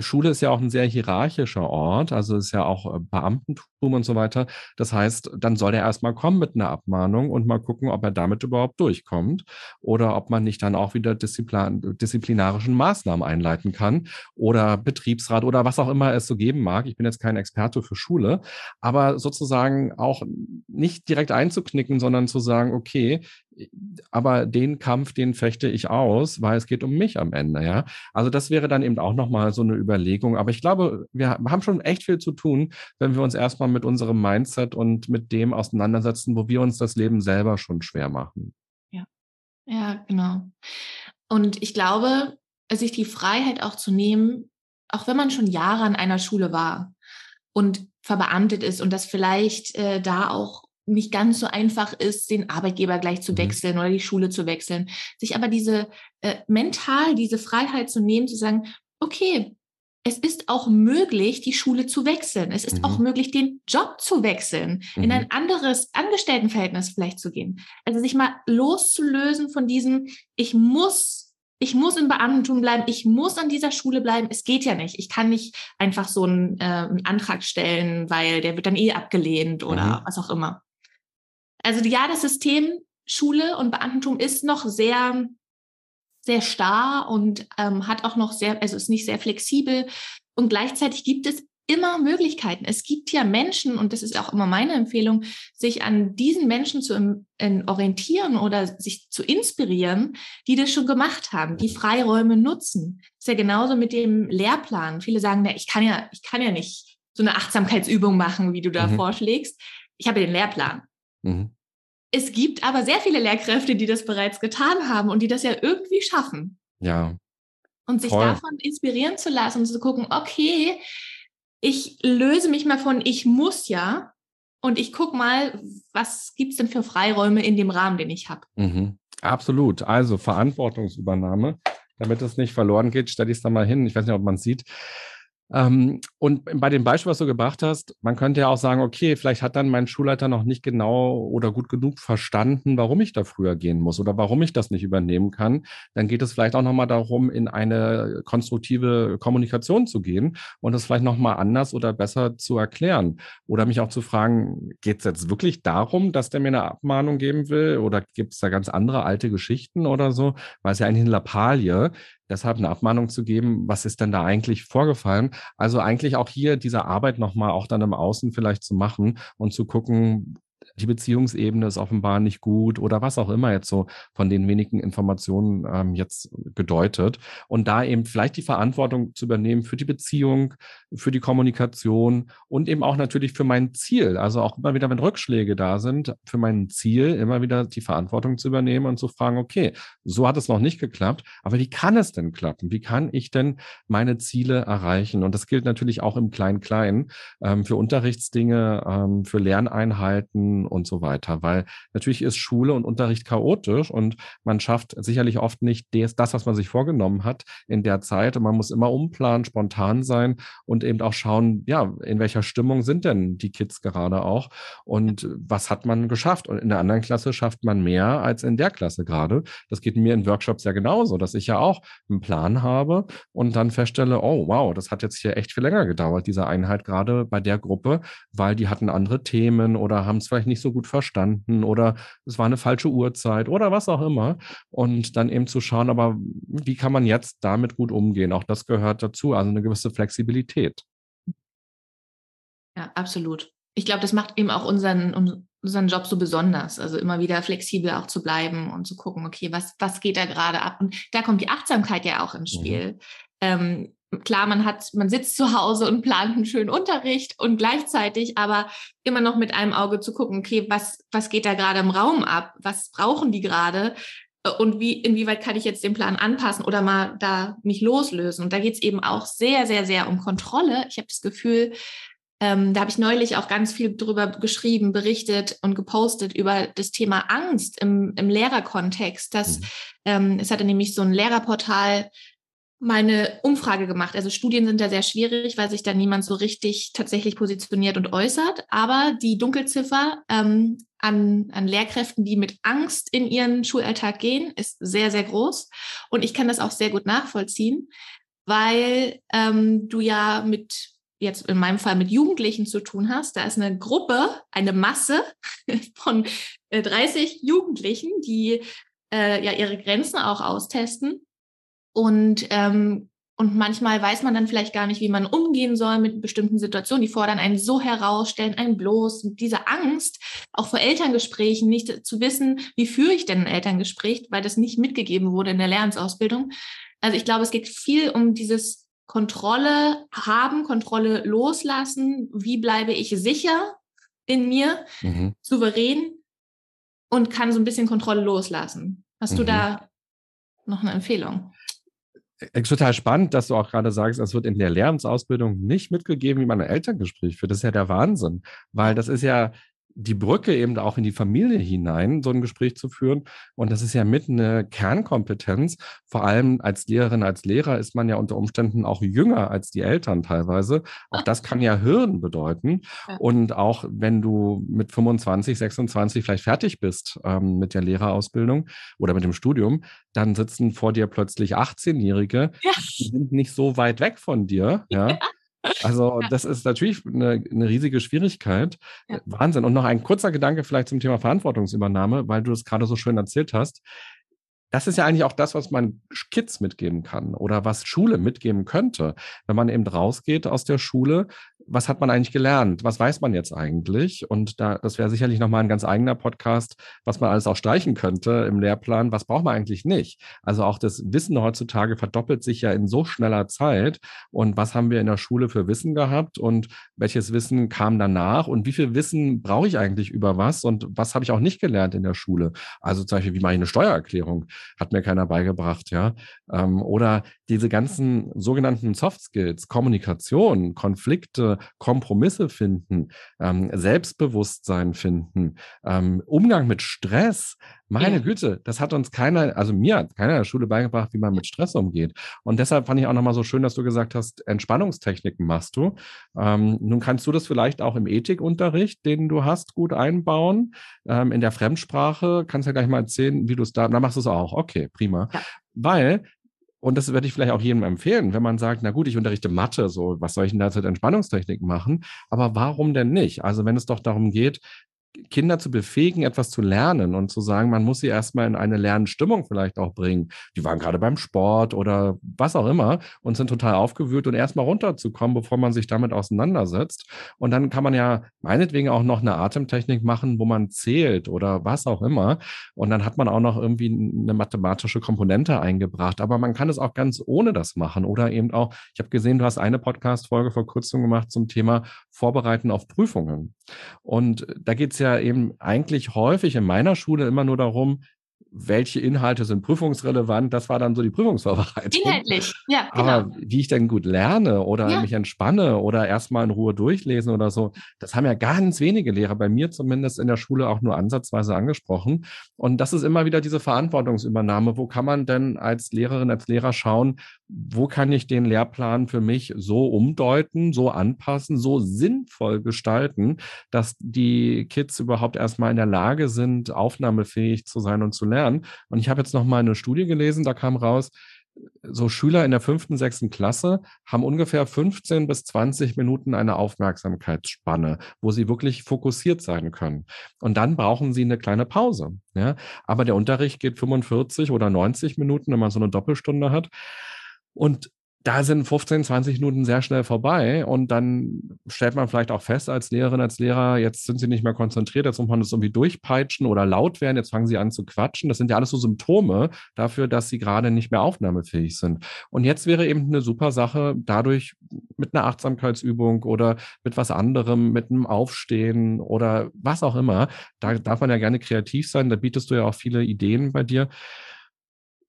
Schule ist ja auch ein sehr hierarchischer Ort, also ist ja auch äh, Beamtentum und so weiter. Das heißt, dann soll er erstmal kommen mit einer Abmahnung und mal gucken, ob er damit überhaupt durchkommt oder ob man nicht dann auch wieder Disziplin disziplinarischen Maßnahmen einleiten kann oder Betriebsrat oder was auch immer es so geben mag. Ich bin jetzt kein Experte für Schule, aber sozusagen auch nicht direkt einzuknicken, sondern zu sagen, okay, aber den Kampf, den fechte ich aus, weil es geht um mich am Ende, ja. Also das wäre dann eben auch nochmal so eine Überlegung. Aber ich glaube, wir haben schon echt viel zu tun, wenn wir uns erstmal mit unserem Mindset und mit dem auseinandersetzen, wo wir uns das Leben selber schon schwer machen. Ja, ja, genau. Und ich glaube, sich die Freiheit auch zu nehmen, auch wenn man schon Jahre an einer Schule war und verbeamtet ist und das vielleicht äh, da auch nicht ganz so einfach ist, den Arbeitgeber gleich zu mhm. wechseln oder die Schule zu wechseln. Sich aber diese äh, mental, diese Freiheit zu nehmen, zu sagen, okay, es ist auch möglich, die Schule zu wechseln. Es ist mhm. auch möglich, den Job zu wechseln, mhm. in ein anderes Angestelltenverhältnis vielleicht zu gehen. Also sich mal loszulösen von diesem, ich muss ich muss im Beamtentum bleiben, ich muss an dieser Schule bleiben. Es geht ja nicht. Ich kann nicht einfach so einen, äh, einen Antrag stellen, weil der wird dann eh abgelehnt oder mhm. was auch immer. Also ja, das System Schule und Beamtentum ist noch sehr, sehr starr und ähm, hat auch noch sehr, also ist nicht sehr flexibel. Und gleichzeitig gibt es immer Möglichkeiten. Es gibt ja Menschen, und das ist auch immer meine Empfehlung, sich an diesen Menschen zu in orientieren oder sich zu inspirieren, die das schon gemacht haben, die Freiräume nutzen. Das ist ja genauso mit dem Lehrplan. Viele sagen, na, ich kann ja, ich kann ja nicht so eine Achtsamkeitsübung machen, wie du da mhm. vorschlägst. Ich habe den Lehrplan. Mhm. Es gibt aber sehr viele Lehrkräfte, die das bereits getan haben und die das ja irgendwie schaffen. Ja. Und sich Voll. davon inspirieren zu lassen und zu gucken, okay, ich löse mich mal von ich muss ja und ich gucke mal, was gibt es denn für Freiräume in dem Rahmen, den ich habe. Mhm. Absolut. Also Verantwortungsübernahme. Damit es nicht verloren geht, stelle ich es da mal hin. Ich weiß nicht, ob man es sieht. Ähm, und bei dem Beispiel, was du gebracht hast, man könnte ja auch sagen, okay, vielleicht hat dann mein Schulleiter noch nicht genau oder gut genug verstanden, warum ich da früher gehen muss oder warum ich das nicht übernehmen kann. Dann geht es vielleicht auch nochmal darum, in eine konstruktive Kommunikation zu gehen und das vielleicht nochmal anders oder besser zu erklären. Oder mich auch zu fragen, geht es jetzt wirklich darum, dass der mir eine Abmahnung geben will oder gibt es da ganz andere alte Geschichten oder so? Weil es ja eigentlich eine Lappalie deshalb eine Abmahnung zu geben, was ist denn da eigentlich vorgefallen? Also eigentlich auch hier diese Arbeit nochmal auch dann im Außen vielleicht zu machen und zu gucken, die Beziehungsebene ist offenbar nicht gut oder was auch immer jetzt so von den wenigen Informationen ähm, jetzt gedeutet. Und da eben vielleicht die Verantwortung zu übernehmen für die Beziehung, für die Kommunikation und eben auch natürlich für mein Ziel. Also auch immer wieder, wenn Rückschläge da sind, für mein Ziel immer wieder die Verantwortung zu übernehmen und zu fragen, okay, so hat es noch nicht geklappt, aber wie kann es denn klappen? Wie kann ich denn meine Ziele erreichen? Und das gilt natürlich auch im Klein-Klein ähm, für Unterrichtsdinge, ähm, für Lerneinheiten, und so weiter. Weil natürlich ist Schule und Unterricht chaotisch und man schafft sicherlich oft nicht das, was man sich vorgenommen hat in der Zeit. Und man muss immer umplanen, spontan sein und eben auch schauen, ja, in welcher Stimmung sind denn die Kids gerade auch und was hat man geschafft? Und in der anderen Klasse schafft man mehr als in der Klasse gerade. Das geht mir in Workshops ja genauso, dass ich ja auch einen Plan habe und dann feststelle, oh wow, das hat jetzt hier echt viel länger gedauert, diese Einheit gerade bei der Gruppe, weil die hatten andere Themen oder haben es vielleicht nicht nicht so gut verstanden oder es war eine falsche Uhrzeit oder was auch immer. Und dann eben zu schauen, aber wie kann man jetzt damit gut umgehen? Auch das gehört dazu, also eine gewisse Flexibilität. Ja, absolut. Ich glaube, das macht eben auch unseren, unseren Job so besonders. Also immer wieder flexibel auch zu bleiben und zu gucken, okay, was, was geht da gerade ab? Und da kommt die Achtsamkeit ja auch ins mhm. Spiel. Mhm. Ähm, klar, man hat, man sitzt zu Hause und plant einen schönen Unterricht und gleichzeitig aber immer noch mit einem Auge zu gucken, okay, was, was geht da gerade im Raum ab? Was brauchen die gerade? Und wie, inwieweit kann ich jetzt den Plan anpassen oder mal da mich loslösen? Und da geht es eben auch sehr, sehr, sehr um Kontrolle. Ich habe das Gefühl, ähm, da habe ich neulich auch ganz viel drüber geschrieben, berichtet und gepostet über das Thema Angst im, im Lehrerkontext. Dass, mhm. ähm, es hatte nämlich so ein Lehrerportal meine Umfrage gemacht. Also Studien sind da sehr schwierig, weil sich da niemand so richtig tatsächlich positioniert und äußert. Aber die Dunkelziffer ähm, an, an Lehrkräften, die mit Angst in ihren Schulalltag gehen, ist sehr, sehr groß. Und ich kann das auch sehr gut nachvollziehen, weil ähm, du ja mit jetzt in meinem Fall mit Jugendlichen zu tun hast. Da ist eine Gruppe, eine Masse von 30 äh, Jugendlichen, die äh, ja ihre Grenzen auch austesten und, ähm, und manchmal weiß man dann vielleicht gar nicht, wie man umgehen soll mit bestimmten Situationen. Die fordern einen so heraus, stellen einen bloß. Mit dieser Angst, auch vor Elterngesprächen, nicht zu wissen, wie führe ich denn ein Elterngespräch, weil das nicht mitgegeben wurde in der Lernsausbildung. Also ich glaube, es geht viel um dieses Kontrolle haben, Kontrolle loslassen. Wie bleibe ich sicher in mir, mhm. souverän und kann so ein bisschen Kontrolle loslassen? Hast mhm. du da noch eine Empfehlung? Total spannend, dass du auch gerade sagst, es wird in der Lehramtsausbildung nicht mitgegeben, wie man ein Elterngespräch führt. Das ist ja der Wahnsinn, weil das ist ja die Brücke eben auch in die Familie hinein, so ein Gespräch zu führen. Und das ist ja mit eine Kernkompetenz. Vor allem als Lehrerin, als Lehrer ist man ja unter Umständen auch jünger als die Eltern teilweise. Auch das kann ja Hürden bedeuten. Und auch wenn du mit 25, 26 vielleicht fertig bist ähm, mit der Lehrerausbildung oder mit dem Studium, dann sitzen vor dir plötzlich 18-Jährige, ja. die sind nicht so weit weg von dir. Ja. ja Also ja. das ist natürlich eine, eine riesige Schwierigkeit. Ja. Wahnsinn. Und noch ein kurzer Gedanke vielleicht zum Thema Verantwortungsübernahme, weil du es gerade so schön erzählt hast. Das ist ja eigentlich auch das, was man Kids mitgeben kann oder was Schule mitgeben könnte. Wenn man eben rausgeht aus der Schule was hat man eigentlich gelernt? Was weiß man jetzt eigentlich? Und da, das wäre sicherlich nochmal ein ganz eigener Podcast, was man alles auch streichen könnte im Lehrplan. Was braucht man eigentlich nicht? Also auch das Wissen heutzutage verdoppelt sich ja in so schneller Zeit. Und was haben wir in der Schule für Wissen gehabt? Und welches Wissen kam danach? Und wie viel Wissen brauche ich eigentlich über was? Und was habe ich auch nicht gelernt in der Schule? Also zum Beispiel, wie mache ich eine Steuererklärung? Hat mir keiner beigebracht, ja. Ähm, oder diese ganzen sogenannten Soft Skills, Kommunikation, Konflikte, Kompromisse finden, ähm, Selbstbewusstsein finden, ähm, Umgang mit Stress. Meine ja. Güte, das hat uns keiner, also mir hat keiner in der Schule beigebracht, wie man mit Stress umgeht. Und deshalb fand ich auch nochmal so schön, dass du gesagt hast, Entspannungstechniken machst du. Ähm, nun kannst du das vielleicht auch im Ethikunterricht, den du hast, gut einbauen. Ähm, in der Fremdsprache kannst du ja gleich mal erzählen, wie du es da, da machst du es auch. Okay, prima. Ja. Weil und das werde ich vielleicht auch jedem empfehlen, wenn man sagt, na gut, ich unterrichte Mathe, so, was soll ich denn da zur Entspannungstechnik machen? Aber warum denn nicht? Also wenn es doch darum geht, Kinder zu befähigen, etwas zu lernen und zu sagen, man muss sie erstmal in eine Lernstimmung vielleicht auch bringen. Die waren gerade beim Sport oder was auch immer und sind total aufgewühlt und erstmal runterzukommen, bevor man sich damit auseinandersetzt. Und dann kann man ja meinetwegen auch noch eine Atemtechnik machen, wo man zählt oder was auch immer. Und dann hat man auch noch irgendwie eine mathematische Komponente eingebracht. Aber man kann es auch ganz ohne das machen oder eben auch, ich habe gesehen, du hast eine Podcast-Folge vor kurzem gemacht zum Thema Vorbereiten auf Prüfungen. Und da geht es ja eben eigentlich häufig in meiner Schule immer nur darum, welche Inhalte sind prüfungsrelevant, das war dann so die Prüfungsvorbereitung. Inhaltlich, ja. Genau. Aber wie ich denn gut lerne oder ja. mich entspanne oder erstmal in Ruhe durchlesen oder so, das haben ja ganz wenige Lehrer, bei mir zumindest in der Schule auch nur ansatzweise angesprochen. Und das ist immer wieder diese Verantwortungsübernahme. Wo kann man denn als Lehrerin, als Lehrer schauen, wo kann ich den Lehrplan für mich so umdeuten, so anpassen, so sinnvoll gestalten, dass die Kids überhaupt erstmal in der Lage sind, aufnahmefähig zu sein und zu lernen. Und ich habe jetzt noch mal eine Studie gelesen, da kam raus, so Schüler in der fünften, sechsten Klasse haben ungefähr 15 bis 20 Minuten eine Aufmerksamkeitsspanne, wo sie wirklich fokussiert sein können. Und dann brauchen sie eine kleine Pause. Ja? Aber der Unterricht geht 45 oder 90 Minuten, wenn man so eine Doppelstunde hat. Und da sind 15, 20 Minuten sehr schnell vorbei und dann stellt man vielleicht auch fest als Lehrerin, als Lehrer, jetzt sind sie nicht mehr konzentriert, jetzt muss man das irgendwie durchpeitschen oder laut werden, jetzt fangen sie an zu quatschen. Das sind ja alles so Symptome dafür, dass sie gerade nicht mehr aufnahmefähig sind. Und jetzt wäre eben eine super Sache, dadurch mit einer Achtsamkeitsübung oder mit was anderem, mit einem Aufstehen oder was auch immer, da darf man ja gerne kreativ sein, da bietest du ja auch viele Ideen bei dir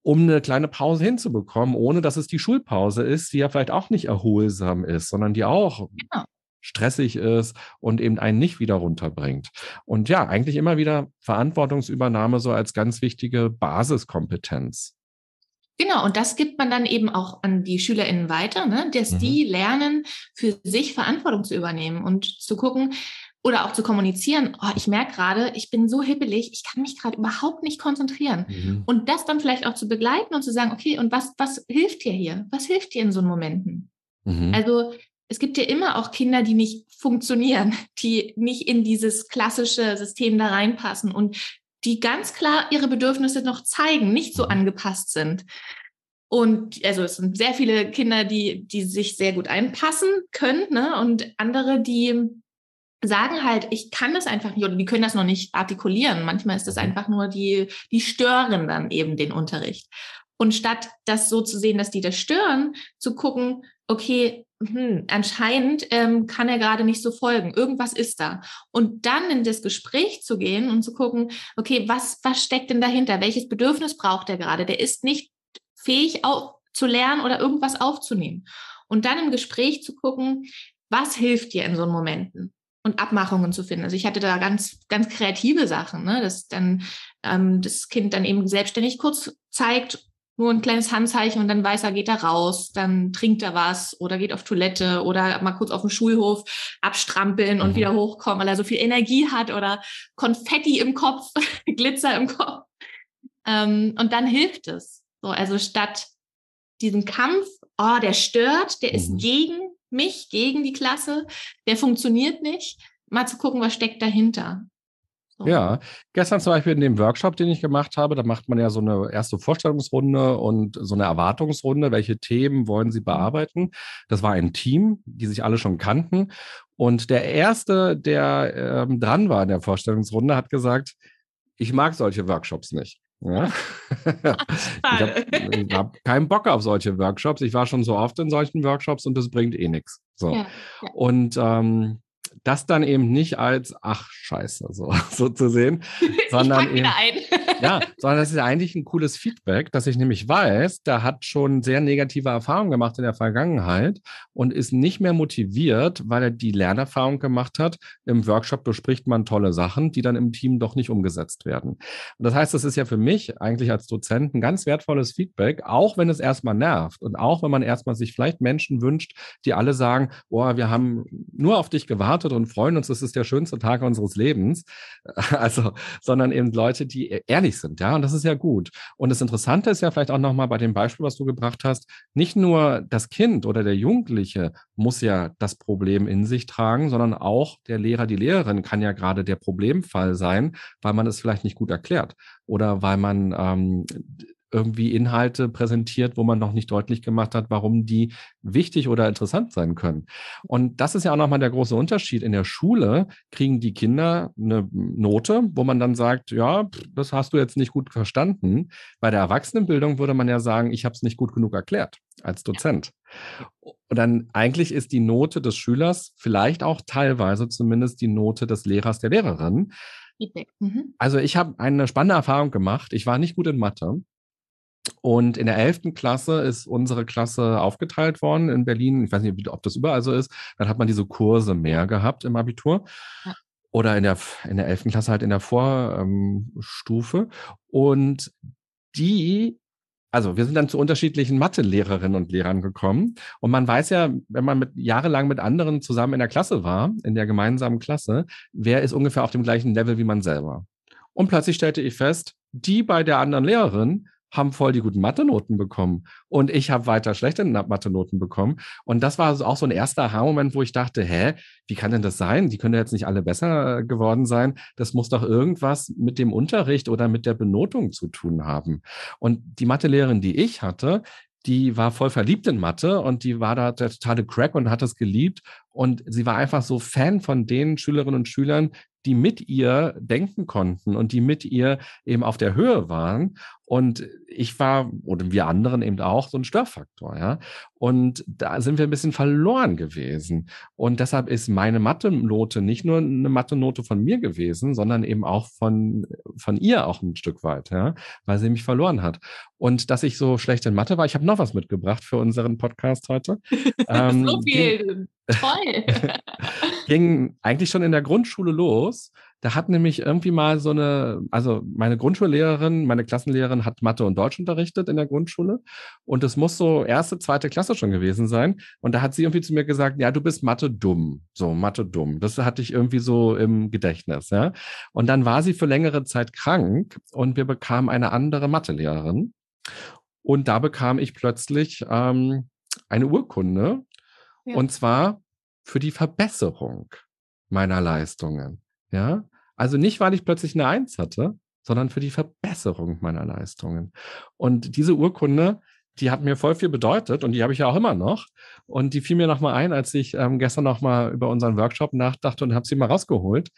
um eine kleine Pause hinzubekommen, ohne dass es die Schulpause ist, die ja vielleicht auch nicht erholsam ist, sondern die auch genau. stressig ist und eben einen nicht wieder runterbringt. Und ja, eigentlich immer wieder Verantwortungsübernahme so als ganz wichtige Basiskompetenz. Genau, und das gibt man dann eben auch an die SchülerInnen weiter, ne? dass mhm. die lernen, für sich Verantwortung zu übernehmen und zu gucken, oder auch zu kommunizieren, oh, ich merke gerade, ich bin so hippelig, ich kann mich gerade überhaupt nicht konzentrieren. Mhm. Und das dann vielleicht auch zu begleiten und zu sagen, okay, und was, was hilft dir hier? Was hilft dir in so Momenten? Mhm. Also es gibt ja immer auch Kinder, die nicht funktionieren, die nicht in dieses klassische System da reinpassen und die ganz klar ihre Bedürfnisse noch zeigen, nicht so mhm. angepasst sind. Und also es sind sehr viele Kinder, die, die sich sehr gut einpassen können, ne? Und andere, die sagen halt, ich kann das einfach nicht oder die können das noch nicht artikulieren. Manchmal ist das mhm. einfach nur die, die stören dann eben den Unterricht. Und statt das so zu sehen, dass die das stören, zu gucken, okay, hm, anscheinend ähm, kann er gerade nicht so folgen. Irgendwas ist da. Und dann in das Gespräch zu gehen und zu gucken, okay, was, was steckt denn dahinter? Welches Bedürfnis braucht er gerade? Der ist nicht fähig auf, zu lernen oder irgendwas aufzunehmen. Und dann im Gespräch zu gucken, was hilft dir in so Momenten? Und Abmachungen zu finden. Also ich hatte da ganz, ganz kreative Sachen, ne? dass dann ähm, das Kind dann eben selbstständig kurz zeigt, nur ein kleines Handzeichen und dann weiß er, geht er raus, dann trinkt er was oder geht auf Toilette oder mal kurz auf dem Schulhof abstrampeln und mhm. wieder hochkommen, weil er so viel Energie hat oder Konfetti im Kopf, Glitzer im Kopf. Ähm, und dann hilft es. So, also statt diesem Kampf, oh, der stört, der ist mhm. gegen mich gegen die Klasse, der funktioniert nicht, mal zu gucken, was steckt dahinter. So. Ja, gestern zum Beispiel in dem Workshop, den ich gemacht habe, da macht man ja so eine erste Vorstellungsrunde und so eine Erwartungsrunde. Welche Themen wollen Sie bearbeiten? Das war ein Team, die sich alle schon kannten. Und der erste, der ähm, dran war in der Vorstellungsrunde, hat gesagt, ich mag solche Workshops nicht. Ja? ich habe hab keinen Bock auf solche Workshops. Ich war schon so oft in solchen Workshops und das bringt eh nichts. So. Ja, ja. Und ähm, das dann eben nicht als, ach, scheiße, so, so zu sehen, sondern eben, ja, sondern das ist eigentlich ein cooles Feedback, dass ich nämlich weiß, der hat schon sehr negative Erfahrungen gemacht in der Vergangenheit und ist nicht mehr motiviert, weil er die Lernerfahrung gemacht hat. Im Workshop bespricht man tolle Sachen, die dann im Team doch nicht umgesetzt werden. Und das heißt, das ist ja für mich eigentlich als Dozent ein ganz wertvolles Feedback, auch wenn es erstmal nervt und auch wenn man erstmal sich vielleicht Menschen wünscht, die alle sagen, oh, wir haben nur auf dich gewartet und freuen uns, das ist der schönste Tag unseres Lebens. Also, sondern eben Leute, die e-, ehrlich sind, ja, und das ist ja gut. Und das Interessante ist ja vielleicht auch nochmal bei dem Beispiel, was du gebracht hast, nicht nur das Kind oder der Jugendliche muss ja das Problem in sich tragen, sondern auch der Lehrer, die Lehrerin kann ja gerade der Problemfall sein, weil man es vielleicht nicht gut erklärt oder weil man ähm, irgendwie Inhalte präsentiert, wo man noch nicht deutlich gemacht hat, warum die wichtig oder interessant sein können. Und das ist ja auch nochmal der große Unterschied. In der Schule kriegen die Kinder eine Note, wo man dann sagt, ja, das hast du jetzt nicht gut verstanden. Bei der Erwachsenenbildung würde man ja sagen, ich habe es nicht gut genug erklärt als Dozent. Und dann eigentlich ist die Note des Schülers vielleicht auch teilweise zumindest die Note des Lehrers, der Lehrerin. Mhm. Also ich habe eine spannende Erfahrung gemacht. Ich war nicht gut in Mathe und in der 11. Klasse ist unsere Klasse aufgeteilt worden in Berlin. Ich weiß nicht, ob das überall so ist. Dann hat man diese Kurse mehr gehabt im Abitur. Ja. Oder in der, in der 11. Klasse halt in der Vorstufe. Und die, also wir sind dann zu unterschiedlichen Mathe-Lehrerinnen und Lehrern gekommen. Und man weiß ja, wenn man mit, jahrelang mit anderen zusammen in der Klasse war, in der gemeinsamen Klasse, wer ist ungefähr auf dem gleichen Level wie man selber. Und plötzlich stellte ich fest, die bei der anderen Lehrerin haben voll die guten Mathe-Noten bekommen und ich habe weiter schlechte Mathe-Noten bekommen. Und das war auch so ein erster Aha-Moment, wo ich dachte, hä, wie kann denn das sein? Die können ja jetzt nicht alle besser geworden sein. Das muss doch irgendwas mit dem Unterricht oder mit der Benotung zu tun haben. Und die Mathelehrerin, die ich hatte, die war voll verliebt in Mathe und die war da der totale Crack und hat es geliebt. Und sie war einfach so Fan von den Schülerinnen und Schülern, die mit ihr denken konnten und die mit ihr eben auf der Höhe waren. Und ich war, oder wir anderen eben auch, so ein Störfaktor, ja. Und da sind wir ein bisschen verloren gewesen. Und deshalb ist meine Mathe-Note nicht nur eine Mathe-Note von mir gewesen, sondern eben auch von, von ihr auch ein Stück weit, ja, weil sie mich verloren hat. Und dass ich so schlecht in Mathe war, ich habe noch was mitgebracht für unseren Podcast heute. ähm, so viel. Toll. ging eigentlich schon in der Grundschule los. Da hat nämlich irgendwie mal so eine, also meine Grundschullehrerin, meine Klassenlehrerin hat Mathe und Deutsch unterrichtet in der Grundschule. Und es muss so erste, zweite Klasse schon gewesen sein. Und da hat sie irgendwie zu mir gesagt, ja, du bist Mathe dumm. So, Mathe dumm. Das hatte ich irgendwie so im Gedächtnis, ja. Und dann war sie für längere Zeit krank und wir bekamen eine andere Mathelehrerin. Und da bekam ich plötzlich ähm, eine Urkunde ja. Und zwar für die Verbesserung meiner Leistungen. Ja, also nicht, weil ich plötzlich eine Eins hatte, sondern für die Verbesserung meiner Leistungen. Und diese Urkunde, die hat mir voll viel bedeutet und die habe ich ja auch immer noch. Und die fiel mir nochmal ein, als ich ähm, gestern nochmal über unseren Workshop nachdachte und habe sie mal rausgeholt.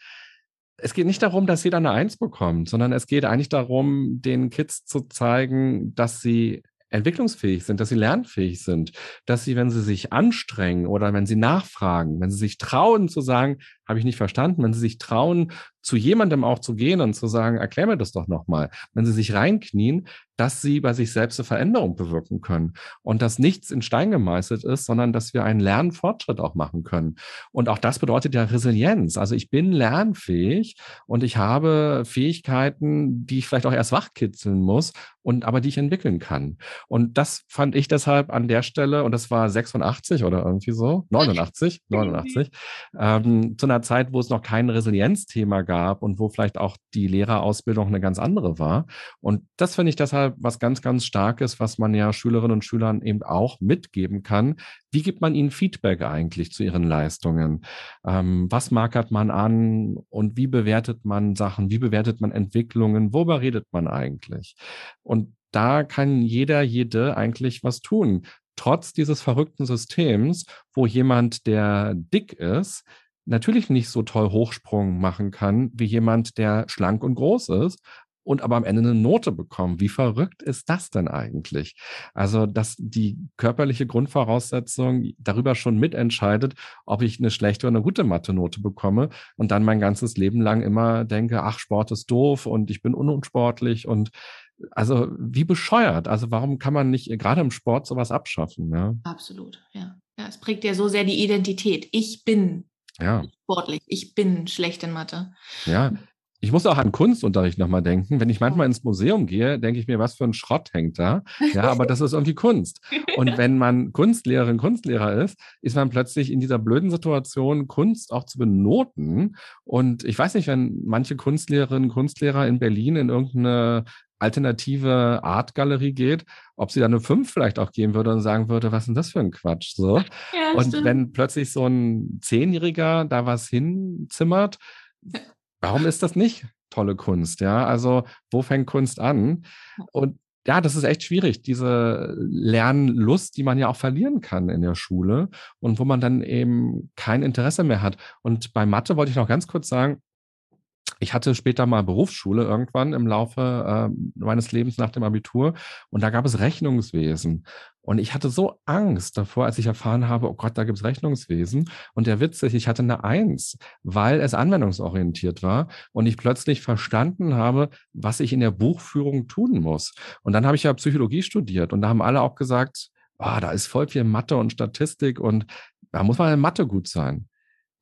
Es geht nicht darum, dass jeder eine Eins bekommt, sondern es geht eigentlich darum, den Kids zu zeigen, dass sie entwicklungsfähig sind, dass sie lernfähig sind, dass sie, wenn sie sich anstrengen oder wenn sie nachfragen, wenn sie sich trauen zu sagen, habe ich nicht verstanden, wenn sie sich trauen, zu jemandem auch zu gehen und zu sagen, erklär mir das doch nochmal, wenn sie sich reinknien, dass sie bei sich selbst eine Veränderung bewirken können und dass nichts in Stein gemeißelt ist, sondern dass wir einen Lernfortschritt auch machen können. Und auch das bedeutet ja Resilienz. Also ich bin lernfähig und ich habe Fähigkeiten, die ich vielleicht auch erst wachkitzeln muss und aber die ich entwickeln kann. Und das fand ich deshalb an der Stelle, und das war 86 oder irgendwie so, 89, 89, ähm, zu einer einer Zeit, wo es noch kein Resilienzthema gab und wo vielleicht auch die Lehrerausbildung eine ganz andere war. Und das finde ich deshalb was ganz, ganz Starkes, was man ja Schülerinnen und Schülern eben auch mitgeben kann. Wie gibt man ihnen Feedback eigentlich zu ihren Leistungen? Ähm, was markert man an und wie bewertet man Sachen? Wie bewertet man Entwicklungen? Worüber redet man eigentlich? Und da kann jeder, jede eigentlich was tun. Trotz dieses verrückten Systems, wo jemand, der dick ist, natürlich nicht so toll Hochsprung machen kann wie jemand, der schlank und groß ist und aber am Ende eine Note bekommen. Wie verrückt ist das denn eigentlich? Also, dass die körperliche Grundvoraussetzung darüber schon mitentscheidet, ob ich eine schlechte oder eine gute Mathe-Note bekomme und dann mein ganzes Leben lang immer denke, ach, Sport ist doof und ich bin unsportlich und also wie bescheuert. Also warum kann man nicht gerade im Sport sowas abschaffen? Ja? Absolut, ja. ja. Es prägt ja so sehr die Identität. Ich bin ja. sportlich, ich bin schlecht in Mathe. Ja, ich muss auch an Kunstunterricht nochmal denken. Wenn ich manchmal ins Museum gehe, denke ich mir, was für ein Schrott hängt da. Ja, aber das ist irgendwie Kunst. Und wenn man Kunstlehrerin, Kunstlehrer ist, ist man plötzlich in dieser blöden Situation, Kunst auch zu benoten. Und ich weiß nicht, wenn manche Kunstlehrerinnen, Kunstlehrer in Berlin in irgendeine alternative Artgalerie geht, ob sie da eine 5 vielleicht auch geben würde und sagen würde, was ist denn das für ein Quatsch? So. Ja, und stimmt. wenn plötzlich so ein Zehnjähriger da was hinzimmert, warum ist das nicht tolle Kunst? Ja, also wo fängt Kunst an? Und ja, das ist echt schwierig, diese Lernlust, die man ja auch verlieren kann in der Schule und wo man dann eben kein Interesse mehr hat. Und bei Mathe wollte ich noch ganz kurz sagen, ich hatte später mal Berufsschule irgendwann im Laufe äh, meines Lebens nach dem Abitur und da gab es Rechnungswesen. Und ich hatte so Angst davor, als ich erfahren habe, oh Gott, da gibt es Rechnungswesen. Und der Witz ist, ich hatte eine Eins, weil es anwendungsorientiert war und ich plötzlich verstanden habe, was ich in der Buchführung tun muss. Und dann habe ich ja Psychologie studiert und da haben alle auch gesagt, oh, da ist voll viel Mathe und Statistik und da muss man in Mathe gut sein.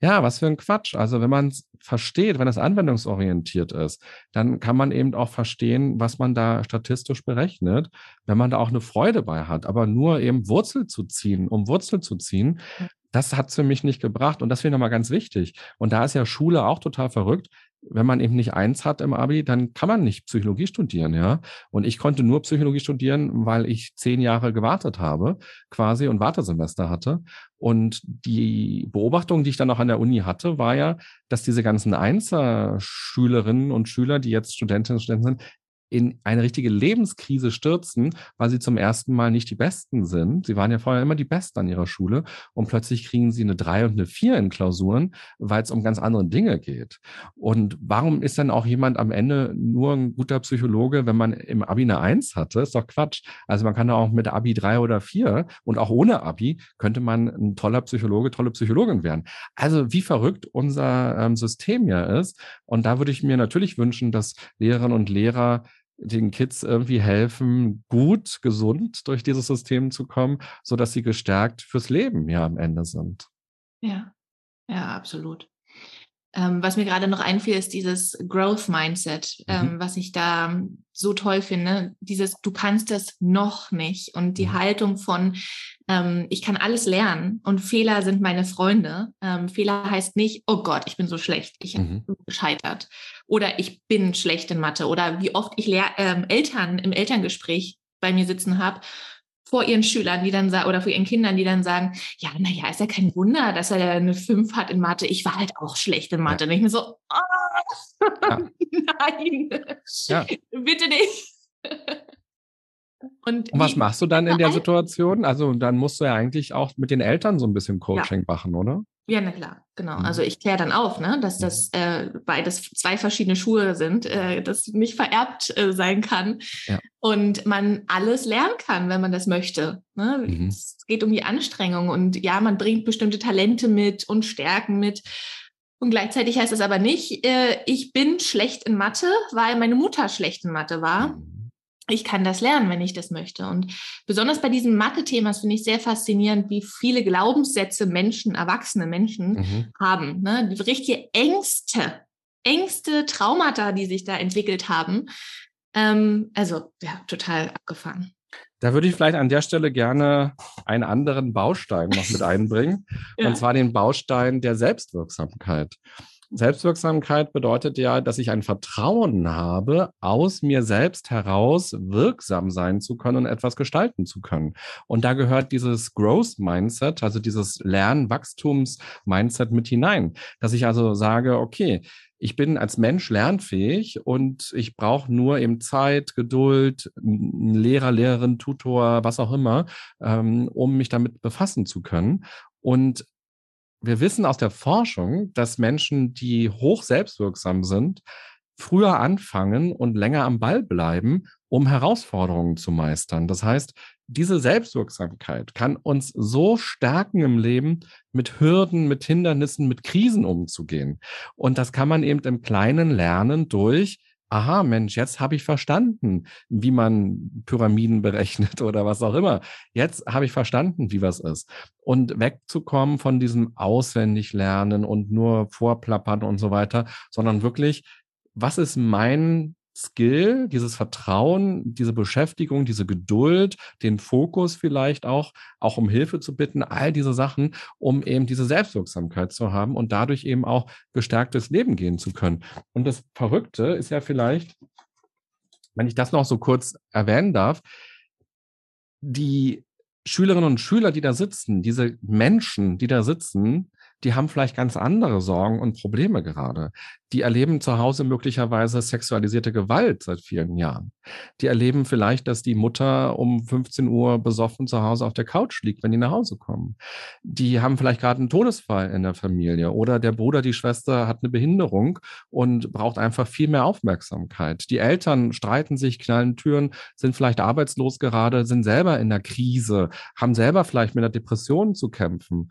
Ja, was für ein Quatsch. Also wenn man es versteht, wenn es anwendungsorientiert ist, dann kann man eben auch verstehen, was man da statistisch berechnet, wenn man da auch eine Freude bei hat. Aber nur eben Wurzel zu ziehen, um Wurzel zu ziehen, das hat es für mich nicht gebracht. Und das finde ich nochmal ganz wichtig. Und da ist ja Schule auch total verrückt wenn man eben nicht eins hat im Abi, dann kann man nicht Psychologie studieren, ja. Und ich konnte nur Psychologie studieren, weil ich zehn Jahre gewartet habe, quasi und Wartesemester hatte. Und die Beobachtung, die ich dann auch an der Uni hatte, war ja, dass diese ganzen Einser-Schülerinnen und Schüler, die jetzt Studentinnen und Studenten sind, in eine richtige Lebenskrise stürzen, weil sie zum ersten Mal nicht die Besten sind. Sie waren ja vorher immer die Besten an ihrer Schule und plötzlich kriegen sie eine drei und eine vier in Klausuren, weil es um ganz andere Dinge geht. Und warum ist dann auch jemand am Ende nur ein guter Psychologe, wenn man im Abi eine Eins hatte? Ist doch Quatsch. Also man kann auch mit Abi drei oder vier und auch ohne Abi könnte man ein toller Psychologe, tolle Psychologin werden. Also wie verrückt unser ähm, System ja ist. Und da würde ich mir natürlich wünschen, dass Lehrerinnen und Lehrer den Kids irgendwie helfen, gut, gesund durch dieses System zu kommen, so dass sie gestärkt fürs Leben ja am Ende sind. Ja, ja, absolut. Ähm, was mir gerade noch einfiel, ist dieses Growth Mindset, ähm, mhm. was ich da so toll finde. Dieses, du kannst das noch nicht und die mhm. Haltung von, ähm, ich kann alles lernen und Fehler sind meine Freunde. Ähm, Fehler heißt nicht, oh Gott, ich bin so schlecht, ich mhm. bin gescheitert oder ich bin schlecht in Mathe oder wie oft ich Lehr ähm, Eltern im Elterngespräch bei mir sitzen habe vor ihren Schülern, die dann sagen, oder vor ihren Kindern, die dann sagen, ja, naja, ist ja kein Wunder, dass er eine 5 hat in Mathe. Ich war halt auch schlecht in Mathe. Ja. Und ich mir so, oh, ja. nein, ja. bitte nicht. Und, Und, was machst du dann in der Situation? Also dann musst du ja eigentlich auch mit den Eltern so ein bisschen Coaching machen, oder? Ja, na klar, genau. Mhm. Also ich kläre dann auf, ne, dass das äh, beides zwei verschiedene Schuhe sind, äh, das nicht vererbt äh, sein kann ja. und man alles lernen kann, wenn man das möchte. Ne? Mhm. Es geht um die Anstrengung und ja, man bringt bestimmte Talente mit und Stärken mit. Und gleichzeitig heißt es aber nicht, äh, ich bin schlecht in Mathe, weil meine Mutter schlecht in Mathe war. Mhm ich kann das lernen, wenn ich das möchte. Und besonders bei diesem Mathe-Thema finde ich sehr faszinierend, wie viele Glaubenssätze Menschen, erwachsene Menschen mhm. haben. Ne? Die richtige Ängste, Ängste, Traumata, die sich da entwickelt haben. Ähm, also ja, total abgefahren. Da würde ich vielleicht an der Stelle gerne einen anderen Baustein noch mit einbringen, ja. und zwar den Baustein der Selbstwirksamkeit. Selbstwirksamkeit bedeutet ja, dass ich ein Vertrauen habe, aus mir selbst heraus wirksam sein zu können und etwas gestalten zu können. Und da gehört dieses Growth Mindset, also dieses Lernwachstums-Mindset mit hinein, dass ich also sage, okay, ich bin als Mensch lernfähig und ich brauche nur eben Zeit, Geduld, Lehrer, Lehrerin, Tutor, was auch immer, ähm, um mich damit befassen zu können. Und wir wissen aus der Forschung, dass Menschen, die hoch selbstwirksam sind, früher anfangen und länger am Ball bleiben, um Herausforderungen zu meistern. Das heißt, diese Selbstwirksamkeit kann uns so stärken im Leben, mit Hürden, mit Hindernissen, mit Krisen umzugehen. Und das kann man eben im Kleinen lernen durch aha, Mensch, jetzt habe ich verstanden, wie man Pyramiden berechnet oder was auch immer. Jetzt habe ich verstanden, wie was ist. Und wegzukommen von diesem Auswendiglernen und nur vorplappern und so weiter, sondern wirklich, was ist mein Skill, dieses Vertrauen, diese Beschäftigung, diese Geduld, den Fokus vielleicht auch, auch um Hilfe zu bitten, all diese Sachen, um eben diese Selbstwirksamkeit zu haben und dadurch eben auch gestärktes Leben gehen zu können. Und das Verrückte ist ja vielleicht, wenn ich das noch so kurz erwähnen darf, die Schülerinnen und Schüler, die da sitzen, diese Menschen, die da sitzen, die haben vielleicht ganz andere Sorgen und Probleme gerade. Die erleben zu Hause möglicherweise sexualisierte Gewalt seit vielen Jahren. Die erleben vielleicht, dass die Mutter um 15 Uhr besoffen zu Hause auf der Couch liegt, wenn die nach Hause kommen. Die haben vielleicht gerade einen Todesfall in der Familie oder der Bruder, die Schwester hat eine Behinderung und braucht einfach viel mehr Aufmerksamkeit. Die Eltern streiten sich, knallen Türen, sind vielleicht arbeitslos gerade, sind selber in der Krise, haben selber vielleicht mit einer Depression zu kämpfen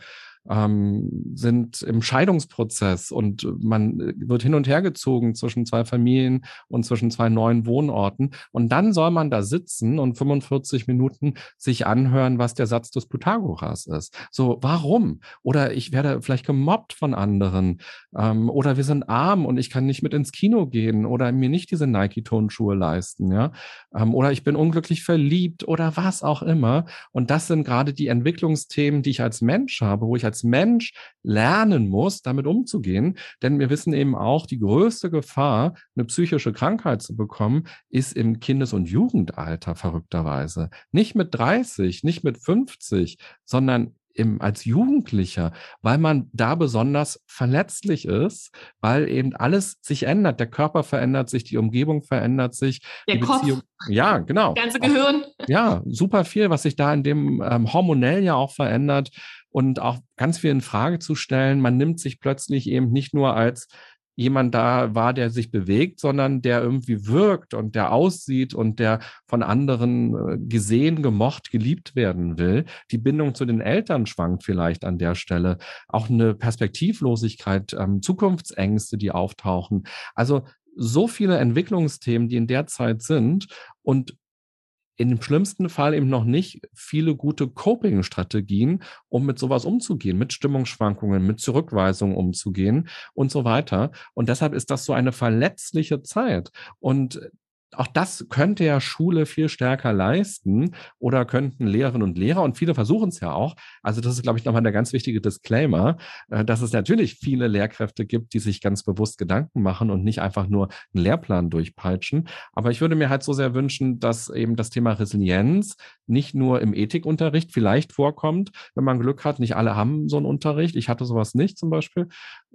ähm, sind im Scheidungsprozess und man äh, wird hin und her gezogen zwischen zwei Familien und zwischen zwei neuen Wohnorten. Und dann soll man da sitzen und 45 Minuten sich anhören, was der Satz des Pythagoras ist. So, warum? Oder ich werde vielleicht gemobbt von anderen. Ähm, oder wir sind arm und ich kann nicht mit ins Kino gehen oder mir nicht diese Nike-Tonschuhe leisten. Ja? Ähm, oder ich bin unglücklich verliebt oder was auch immer. Und das sind gerade die Entwicklungsthemen, die ich als Mensch habe, wo ich als als Mensch lernen muss, damit umzugehen. Denn wir wissen eben auch, die größte Gefahr, eine psychische Krankheit zu bekommen, ist im Kindes- und Jugendalter verrückterweise. Nicht mit 30, nicht mit 50, sondern im, als Jugendlicher, weil man da besonders verletzlich ist, weil eben alles sich ändert. Der Körper verändert sich, die Umgebung verändert sich. Der die Kopf. Beziehung, ja, genau. Das ganze Gehirn. Ja, super viel, was sich da in dem ähm, hormonell ja auch verändert und auch ganz viel in Frage zu stellen. Man nimmt sich plötzlich eben nicht nur als jemand da war, der sich bewegt, sondern der irgendwie wirkt und der aussieht und der von anderen äh, gesehen, gemocht, geliebt werden will. Die Bindung zu den Eltern schwankt vielleicht an der Stelle. Auch eine Perspektivlosigkeit, ähm, Zukunftsängste, die auftauchen. Also so viele Entwicklungsthemen, die in der Zeit sind und in dem schlimmsten Fall eben noch nicht viele gute Coping-Strategien, um mit sowas umzugehen, mit Stimmungsschwankungen, mit Zurückweisungen umzugehen und so weiter. Und deshalb ist das so eine verletzliche Zeit. Und auch das könnte ja Schule viel stärker leisten oder könnten Lehrerinnen und Lehrer und viele versuchen es ja auch. Also das ist, glaube ich, nochmal der ganz wichtige Disclaimer, äh, dass es natürlich viele Lehrkräfte gibt, die sich ganz bewusst Gedanken machen und nicht einfach nur einen Lehrplan durchpeitschen. Aber ich würde mir halt so sehr wünschen, dass eben das Thema Resilienz nicht nur im Ethikunterricht vielleicht vorkommt, wenn man Glück hat. Nicht alle haben so einen Unterricht. Ich hatte sowas nicht zum Beispiel,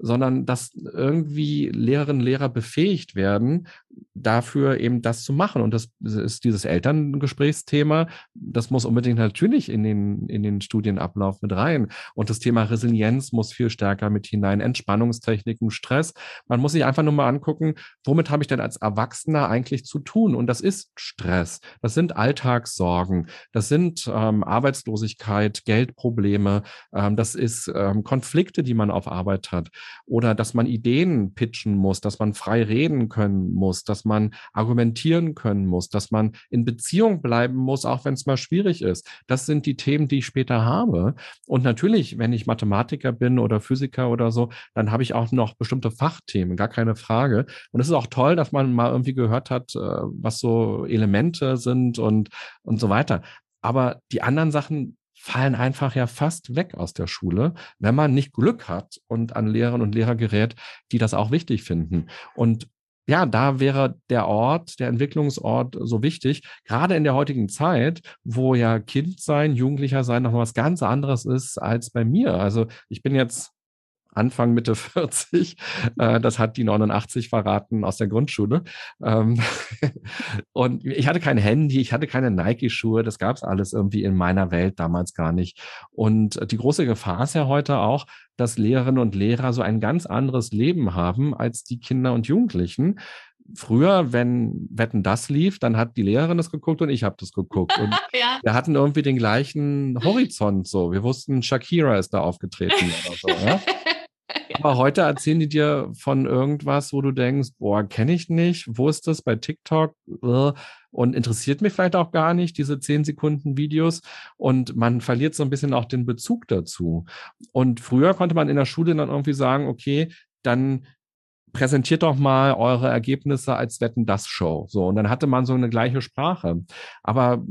sondern dass irgendwie Lehrerinnen und Lehrer befähigt werden, dafür eben das zu machen. Und das ist dieses Elterngesprächsthema, das muss unbedingt natürlich in den, in den Studienablauf mit rein. Und das Thema Resilienz muss viel stärker mit hinein. Entspannungstechniken, Stress. Man muss sich einfach nur mal angucken, womit habe ich denn als Erwachsener eigentlich zu tun? Und das ist Stress. Das sind Alltagssorgen. Das sind ähm, Arbeitslosigkeit, Geldprobleme. Ähm, das ist ähm, Konflikte, die man auf Arbeit hat. Oder dass man Ideen pitchen muss, dass man frei reden können muss, dass man argumentieren können muss, dass man in Beziehung bleiben muss, auch wenn es mal schwierig ist. Das sind die Themen, die ich später habe. Und natürlich, wenn ich Mathematiker bin oder Physiker oder so, dann habe ich auch noch bestimmte Fachthemen, gar keine Frage. Und es ist auch toll, dass man mal irgendwie gehört hat, äh, was so Elemente sind und, und so weiter. Aber die anderen Sachen fallen einfach ja fast weg aus der Schule, wenn man nicht Glück hat und an Lehrerinnen und Lehrer gerät, die das auch wichtig finden. Und ja, da wäre der Ort, der Entwicklungsort so wichtig, gerade in der heutigen Zeit, wo ja Kind sein, Jugendlicher sein noch was ganz anderes ist als bei mir. Also ich bin jetzt Anfang Mitte 40. Äh, das hat die 89 verraten aus der Grundschule. Ähm, und ich hatte kein Handy, ich hatte keine Nike-Schuhe, das gab es alles irgendwie in meiner Welt damals gar nicht. Und die große Gefahr ist ja heute auch, dass Lehrerinnen und Lehrer so ein ganz anderes Leben haben als die Kinder und Jugendlichen früher, wenn Wetten das lief, dann hat die Lehrerin das geguckt und ich habe das geguckt. Und ja. wir hatten irgendwie den gleichen Horizont so. Wir wussten, Shakira ist da aufgetreten oder so. Ja? Aber heute erzählen die dir von irgendwas, wo du denkst, boah, kenne ich nicht, wo ist das bei TikTok? Und interessiert mich vielleicht auch gar nicht, diese 10 Sekunden Videos. Und man verliert so ein bisschen auch den Bezug dazu. Und früher konnte man in der Schule dann irgendwie sagen, okay, dann präsentiert doch mal eure Ergebnisse als Wetten das Show. So und dann hatte man so eine gleiche Sprache. Aber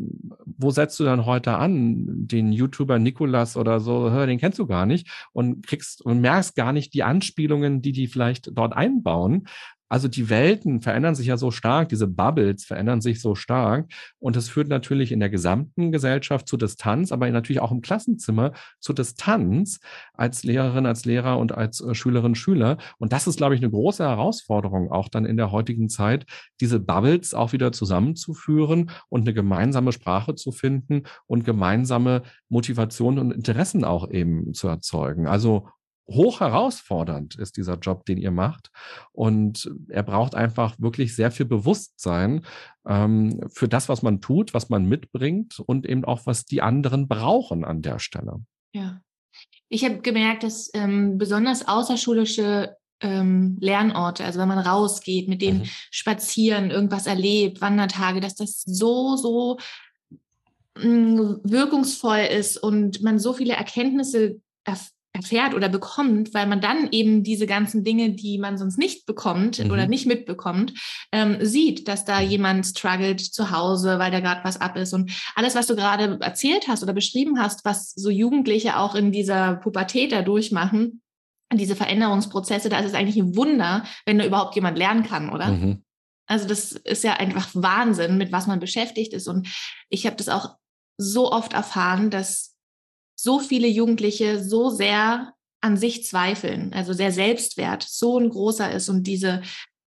wo setzt du dann heute an? Den YouTuber Nikolas oder so, den kennst du gar nicht und kriegst und merkst gar nicht die Anspielungen, die die vielleicht dort einbauen. Also die Welten verändern sich ja so stark, diese Bubbles verändern sich so stark und das führt natürlich in der gesamten Gesellschaft zu Distanz, aber natürlich auch im Klassenzimmer zu Distanz als Lehrerin, als Lehrer und als äh, Schülerin, Schüler. Und das ist, glaube ich, eine große Herausforderung auch dann in der heutigen Zeit, diese Bubbles auch wieder zusammenzuführen und eine gemeinsame Sprache zu finden und gemeinsame Motivationen und Interessen auch eben zu erzeugen. Also hoch herausfordernd ist dieser Job, den ihr macht. Und er braucht einfach wirklich sehr viel Bewusstsein ähm, für das, was man tut, was man mitbringt und eben auch, was die anderen brauchen an der Stelle. Ja. Ich habe gemerkt, dass ähm, besonders außerschulische ähm, Lernorte, also wenn man rausgeht, mit denen mhm. spazieren, irgendwas erlebt, Wandertage, dass das so, so mm, wirkungsvoll ist und man so viele Erkenntnisse erf erfährt oder bekommt, weil man dann eben diese ganzen Dinge, die man sonst nicht bekommt mhm. oder nicht mitbekommt, ähm, sieht, dass da jemand struggelt zu Hause, weil da gerade was ab ist. Und alles, was du gerade erzählt hast oder beschrieben hast, was so Jugendliche auch in dieser Pubertät da durchmachen, diese Veränderungsprozesse, da ist es eigentlich ein Wunder, wenn da überhaupt jemand lernen kann, oder? Mhm. Also das ist ja einfach Wahnsinn, mit was man beschäftigt ist. Und ich habe das auch so oft erfahren, dass so viele Jugendliche so sehr an sich zweifeln, also der Selbstwert so ein großer ist und diese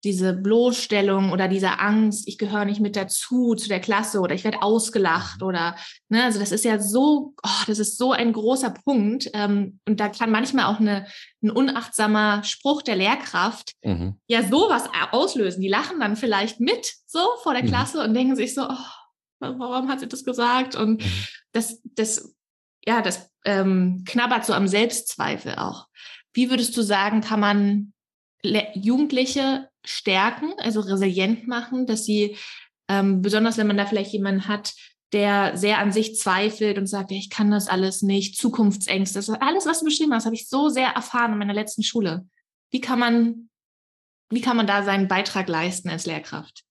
diese Bloßstellung oder diese Angst, ich gehöre nicht mit dazu zu der Klasse oder ich werde ausgelacht mhm. oder ne, also das ist ja so, oh, das ist so ein großer Punkt ähm, und da kann manchmal auch eine, ein unachtsamer Spruch der Lehrkraft mhm. ja sowas auslösen. Die lachen dann vielleicht mit so vor der mhm. Klasse mhm. und denken sich so, oh, warum hat sie das gesagt? Und mhm. das, das ja, das ähm, knabbert so am Selbstzweifel auch. Wie würdest du sagen, kann man Jugendliche stärken, also resilient machen, dass sie, ähm, besonders wenn man da vielleicht jemanden hat, der sehr an sich zweifelt und sagt, ja, ich kann das alles nicht, Zukunftsängste, das ist alles, was du beschrieben hast, habe ich so sehr erfahren in meiner letzten Schule. Wie kann man, wie kann man da seinen Beitrag leisten als Lehrkraft?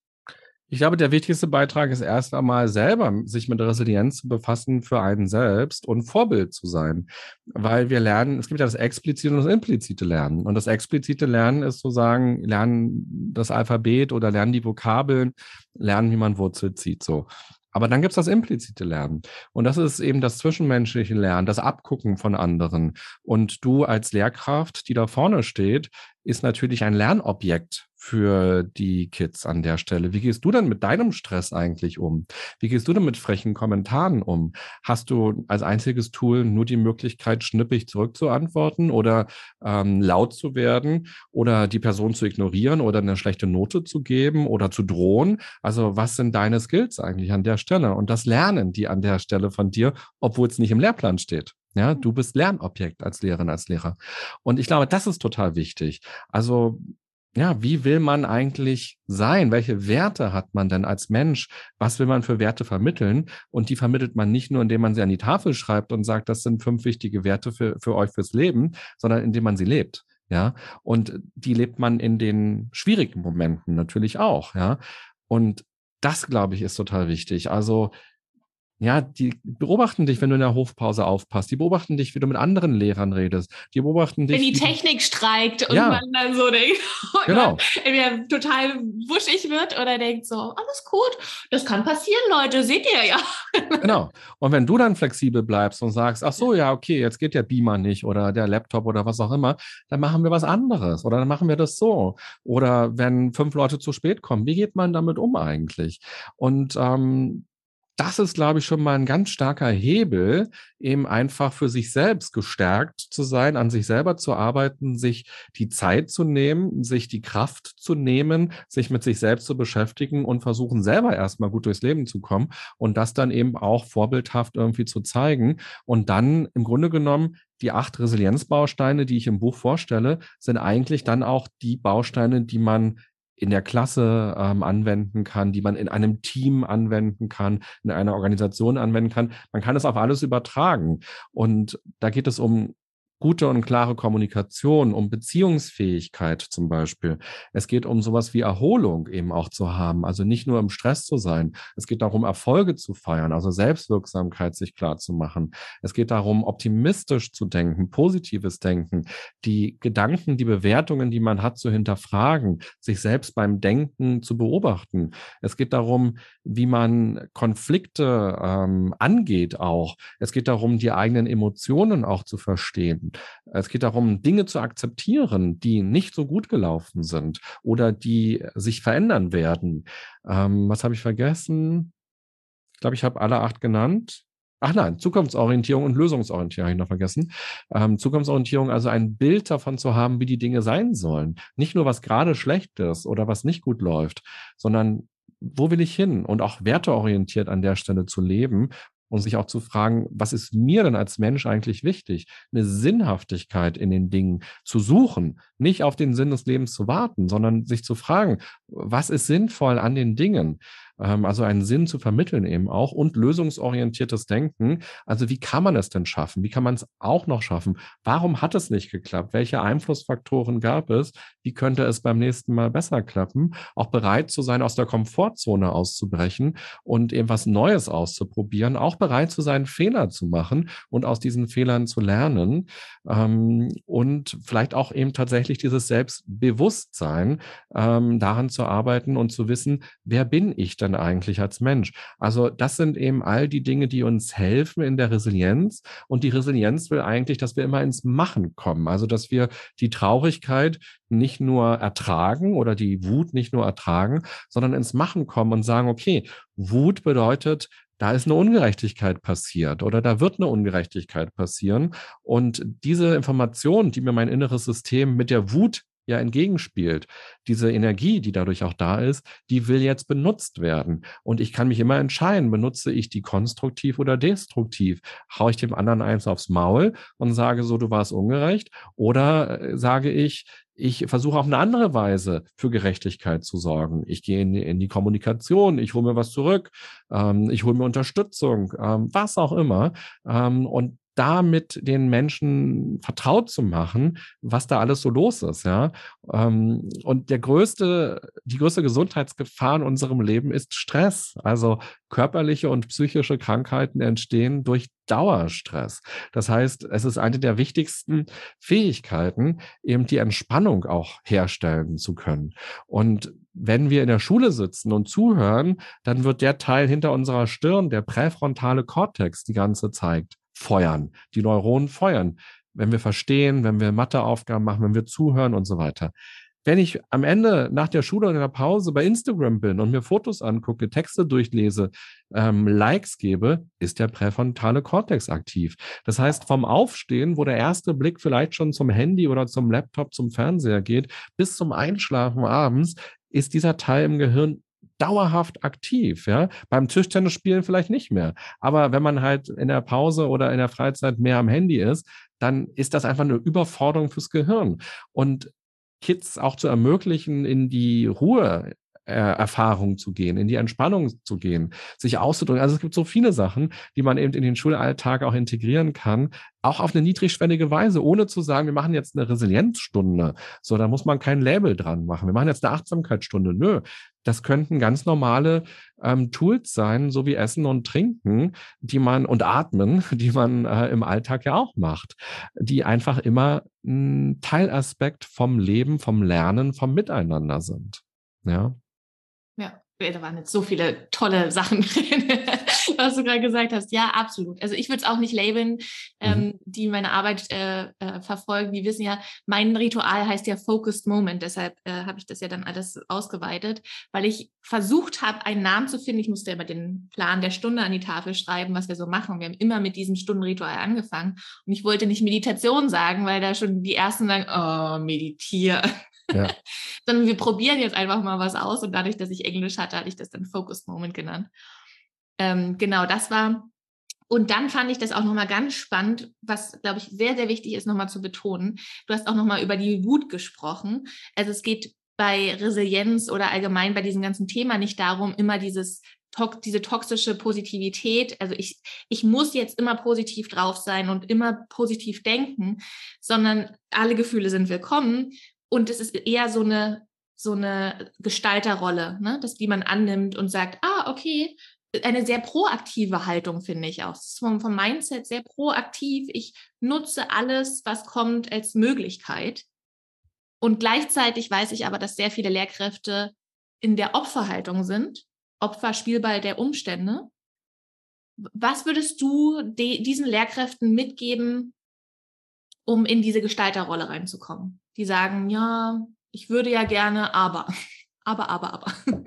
Ich glaube, der wichtigste Beitrag ist erst einmal selber, sich mit Resilienz zu befassen für einen selbst und Vorbild zu sein. Weil wir lernen, es gibt ja das explizite und das implizite Lernen. Und das explizite Lernen ist sozusagen, lernen das Alphabet oder lernen die Vokabeln, lernen, wie man Wurzel zieht, so. Aber dann gibt es das implizite Lernen. Und das ist eben das zwischenmenschliche Lernen, das Abgucken von anderen. Und du als Lehrkraft, die da vorne steht, ist natürlich ein Lernobjekt für die Kids an der Stelle. Wie gehst du denn mit deinem Stress eigentlich um? Wie gehst du denn mit frechen Kommentaren um? Hast du als einziges Tool nur die Möglichkeit, schnippig zurückzuantworten oder ähm, laut zu werden oder die Person zu ignorieren oder eine schlechte Note zu geben oder zu drohen? Also was sind deine Skills eigentlich an der Stelle? Und das lernen die an der Stelle von dir, obwohl es nicht im Lehrplan steht. Ja, du bist Lernobjekt als Lehrerin, als Lehrer. Und ich glaube, das ist total wichtig. Also, ja, wie will man eigentlich sein? Welche Werte hat man denn als Mensch? Was will man für Werte vermitteln? Und die vermittelt man nicht nur, indem man sie an die Tafel schreibt und sagt, das sind fünf wichtige Werte für, für euch fürs Leben, sondern indem man sie lebt. Ja, und die lebt man in den schwierigen Momenten natürlich auch. Ja, und das, glaube ich, ist total wichtig. Also, ja, die beobachten dich, wenn du in der Hofpause aufpasst. Die beobachten dich, wie du mit anderen Lehrern redest. Die beobachten dich. Wenn die Technik streikt und ja. man dann so denkt, genau. entweder total wuschig wird oder denkt so, alles gut, das kann passieren, Leute, seht ihr ja. Genau. Und wenn du dann flexibel bleibst und sagst, ach so, ja, okay, jetzt geht der Beamer nicht oder der Laptop oder was auch immer, dann machen wir was anderes oder dann machen wir das so. Oder wenn fünf Leute zu spät kommen, wie geht man damit um eigentlich? Und ähm, das ist, glaube ich, schon mal ein ganz starker Hebel, eben einfach für sich selbst gestärkt zu sein, an sich selber zu arbeiten, sich die Zeit zu nehmen, sich die Kraft zu nehmen, sich mit sich selbst zu beschäftigen und versuchen selber erstmal gut durchs Leben zu kommen und das dann eben auch vorbildhaft irgendwie zu zeigen. Und dann im Grunde genommen die acht Resilienzbausteine, die ich im Buch vorstelle, sind eigentlich dann auch die Bausteine, die man in der Klasse ähm, anwenden kann, die man in einem Team anwenden kann, in einer Organisation anwenden kann. Man kann es auf alles übertragen. Und da geht es um gute und klare Kommunikation, um Beziehungsfähigkeit zum Beispiel. Es geht um sowas wie Erholung eben auch zu haben, also nicht nur im Stress zu sein. Es geht darum, Erfolge zu feiern, also Selbstwirksamkeit sich klar zu machen. Es geht darum, optimistisch zu denken, positives Denken, die Gedanken, die Bewertungen, die man hat, zu hinterfragen, sich selbst beim Denken zu beobachten. Es geht darum, wie man Konflikte ähm, angeht auch. Es geht darum, die eigenen Emotionen auch zu verstehen. Es geht darum, Dinge zu akzeptieren, die nicht so gut gelaufen sind oder die sich verändern werden. Ähm, was habe ich vergessen? Ich glaube, ich habe alle acht genannt. Ach nein, Zukunftsorientierung und Lösungsorientierung habe ich noch vergessen. Ähm, Zukunftsorientierung, also ein Bild davon zu haben, wie die Dinge sein sollen. Nicht nur, was gerade schlecht ist oder was nicht gut läuft, sondern wo will ich hin? Und auch werteorientiert an der Stelle zu leben und sich auch zu fragen, was ist mir denn als Mensch eigentlich wichtig? Eine Sinnhaftigkeit in den Dingen zu suchen, nicht auf den Sinn des Lebens zu warten, sondern sich zu fragen, was ist sinnvoll an den Dingen? Ähm, also einen Sinn zu vermitteln eben auch und lösungsorientiertes Denken. Also wie kann man es denn schaffen? Wie kann man es auch noch schaffen? Warum hat es nicht geklappt? Welche Einflussfaktoren gab es? Wie könnte es beim nächsten Mal besser klappen? Auch bereit zu sein, aus der Komfortzone auszubrechen und eben was Neues auszuprobieren. Auch bereit zu sein, Fehler zu machen und aus diesen Fehlern zu lernen. Ähm, und vielleicht auch eben tatsächlich dieses Selbstbewusstsein, ähm, daran zu arbeiten und zu wissen, wer bin ich denn eigentlich als Mensch? Also das sind eben all die Dinge, die uns helfen in der Resilienz. Und die Resilienz will eigentlich, dass wir immer ins Machen kommen. Also dass wir die Traurigkeit nicht nur ertragen oder die Wut nicht nur ertragen, sondern ins Machen kommen und sagen, okay, Wut bedeutet, da ist eine Ungerechtigkeit passiert oder da wird eine Ungerechtigkeit passieren. Und diese Information, die mir mein inneres System mit der Wut ja entgegenspielt. Diese Energie, die dadurch auch da ist, die will jetzt benutzt werden. Und ich kann mich immer entscheiden, benutze ich die konstruktiv oder destruktiv? Hau ich dem anderen eins aufs Maul und sage so, du warst ungerecht? Oder äh, sage ich, ich versuche auf eine andere Weise für Gerechtigkeit zu sorgen. Ich gehe in die, in die Kommunikation, ich hole mir was zurück, ähm, ich hole mir Unterstützung, ähm, was auch immer. Ähm, und damit den Menschen vertraut zu machen, was da alles so los ist, ja. Ähm, und der größte, die größte Gesundheitsgefahr in unserem Leben ist Stress. Also körperliche und psychische Krankheiten entstehen durch Dauerstress. Das heißt, es ist eine der wichtigsten Fähigkeiten, eben die Entspannung auch herstellen zu können. Und wenn wir in der Schule sitzen und zuhören, dann wird der Teil hinter unserer Stirn, der präfrontale Kortex, die ganze Zeit feuern. Die Neuronen feuern. Wenn wir verstehen, wenn wir Matheaufgaben machen, wenn wir zuhören und so weiter. Wenn ich am Ende nach der Schule oder in der Pause bei Instagram bin und mir Fotos angucke, Texte durchlese, ähm, Likes gebe, ist der präfrontale Kortex aktiv. Das heißt, vom Aufstehen, wo der erste Blick vielleicht schon zum Handy oder zum Laptop, zum Fernseher geht, bis zum Einschlafen abends, ist dieser Teil im Gehirn dauerhaft aktiv. Ja? Beim Tischtennis spielen vielleicht nicht mehr. Aber wenn man halt in der Pause oder in der Freizeit mehr am Handy ist, dann ist das einfach eine Überforderung fürs Gehirn. Und Kids auch zu ermöglichen, in die Ruhe Erfahrung zu gehen, in die Entspannung zu gehen, sich auszudrücken. Also es gibt so viele Sachen, die man eben in den Schulalltag auch integrieren kann, auch auf eine niedrigschwellige Weise, ohne zu sagen, wir machen jetzt eine Resilienzstunde. So, da muss man kein Label dran machen. Wir machen jetzt eine Achtsamkeitsstunde. Nö, das könnten ganz normale ähm, Tools sein, so wie Essen und Trinken, die man und Atmen, die man äh, im Alltag ja auch macht, die einfach immer ein Teilaspekt vom Leben, vom Lernen, vom Miteinander sind. Ja. Ja, da waren jetzt so viele tolle Sachen drin, was du gerade gesagt hast. Ja, absolut. Also ich würde es auch nicht labeln, mhm. ähm, die meine Arbeit äh, äh, verfolgen. Die wissen ja, mein Ritual heißt ja Focused Moment. Deshalb äh, habe ich das ja dann alles ausgeweitet, weil ich versucht habe, einen Namen zu finden. Ich musste immer den Plan der Stunde an die Tafel schreiben, was wir so machen. Wir haben immer mit diesem Stundenritual angefangen. Und ich wollte nicht Meditation sagen, weil da schon die ersten sagen, oh, meditiere. Ja. Sondern wir probieren jetzt einfach mal was aus und dadurch, dass ich Englisch hatte, hatte ich das dann Focus Moment genannt. Ähm, genau, das war. Und dann fand ich das auch nochmal ganz spannend, was, glaube ich, sehr, sehr wichtig ist, nochmal zu betonen. Du hast auch nochmal über die Wut gesprochen. Also es geht bei Resilienz oder allgemein bei diesem ganzen Thema nicht darum, immer dieses diese toxische Positivität, also ich, ich muss jetzt immer positiv drauf sein und immer positiv denken, sondern alle Gefühle sind willkommen und es ist eher so eine, so eine Gestalterrolle, ne? dass die man annimmt und sagt, ah, okay, eine sehr proaktive Haltung, finde ich auch. Vom, vom Mindset sehr proaktiv. Ich nutze alles, was kommt, als Möglichkeit. Und gleichzeitig weiß ich aber, dass sehr viele Lehrkräfte in der Opferhaltung sind, Opfer, Spielball der Umstände. Was würdest du diesen Lehrkräften mitgeben, um in diese Gestalterrolle reinzukommen? Die sagen, ja, ich würde ja gerne, aber, aber, aber, aber.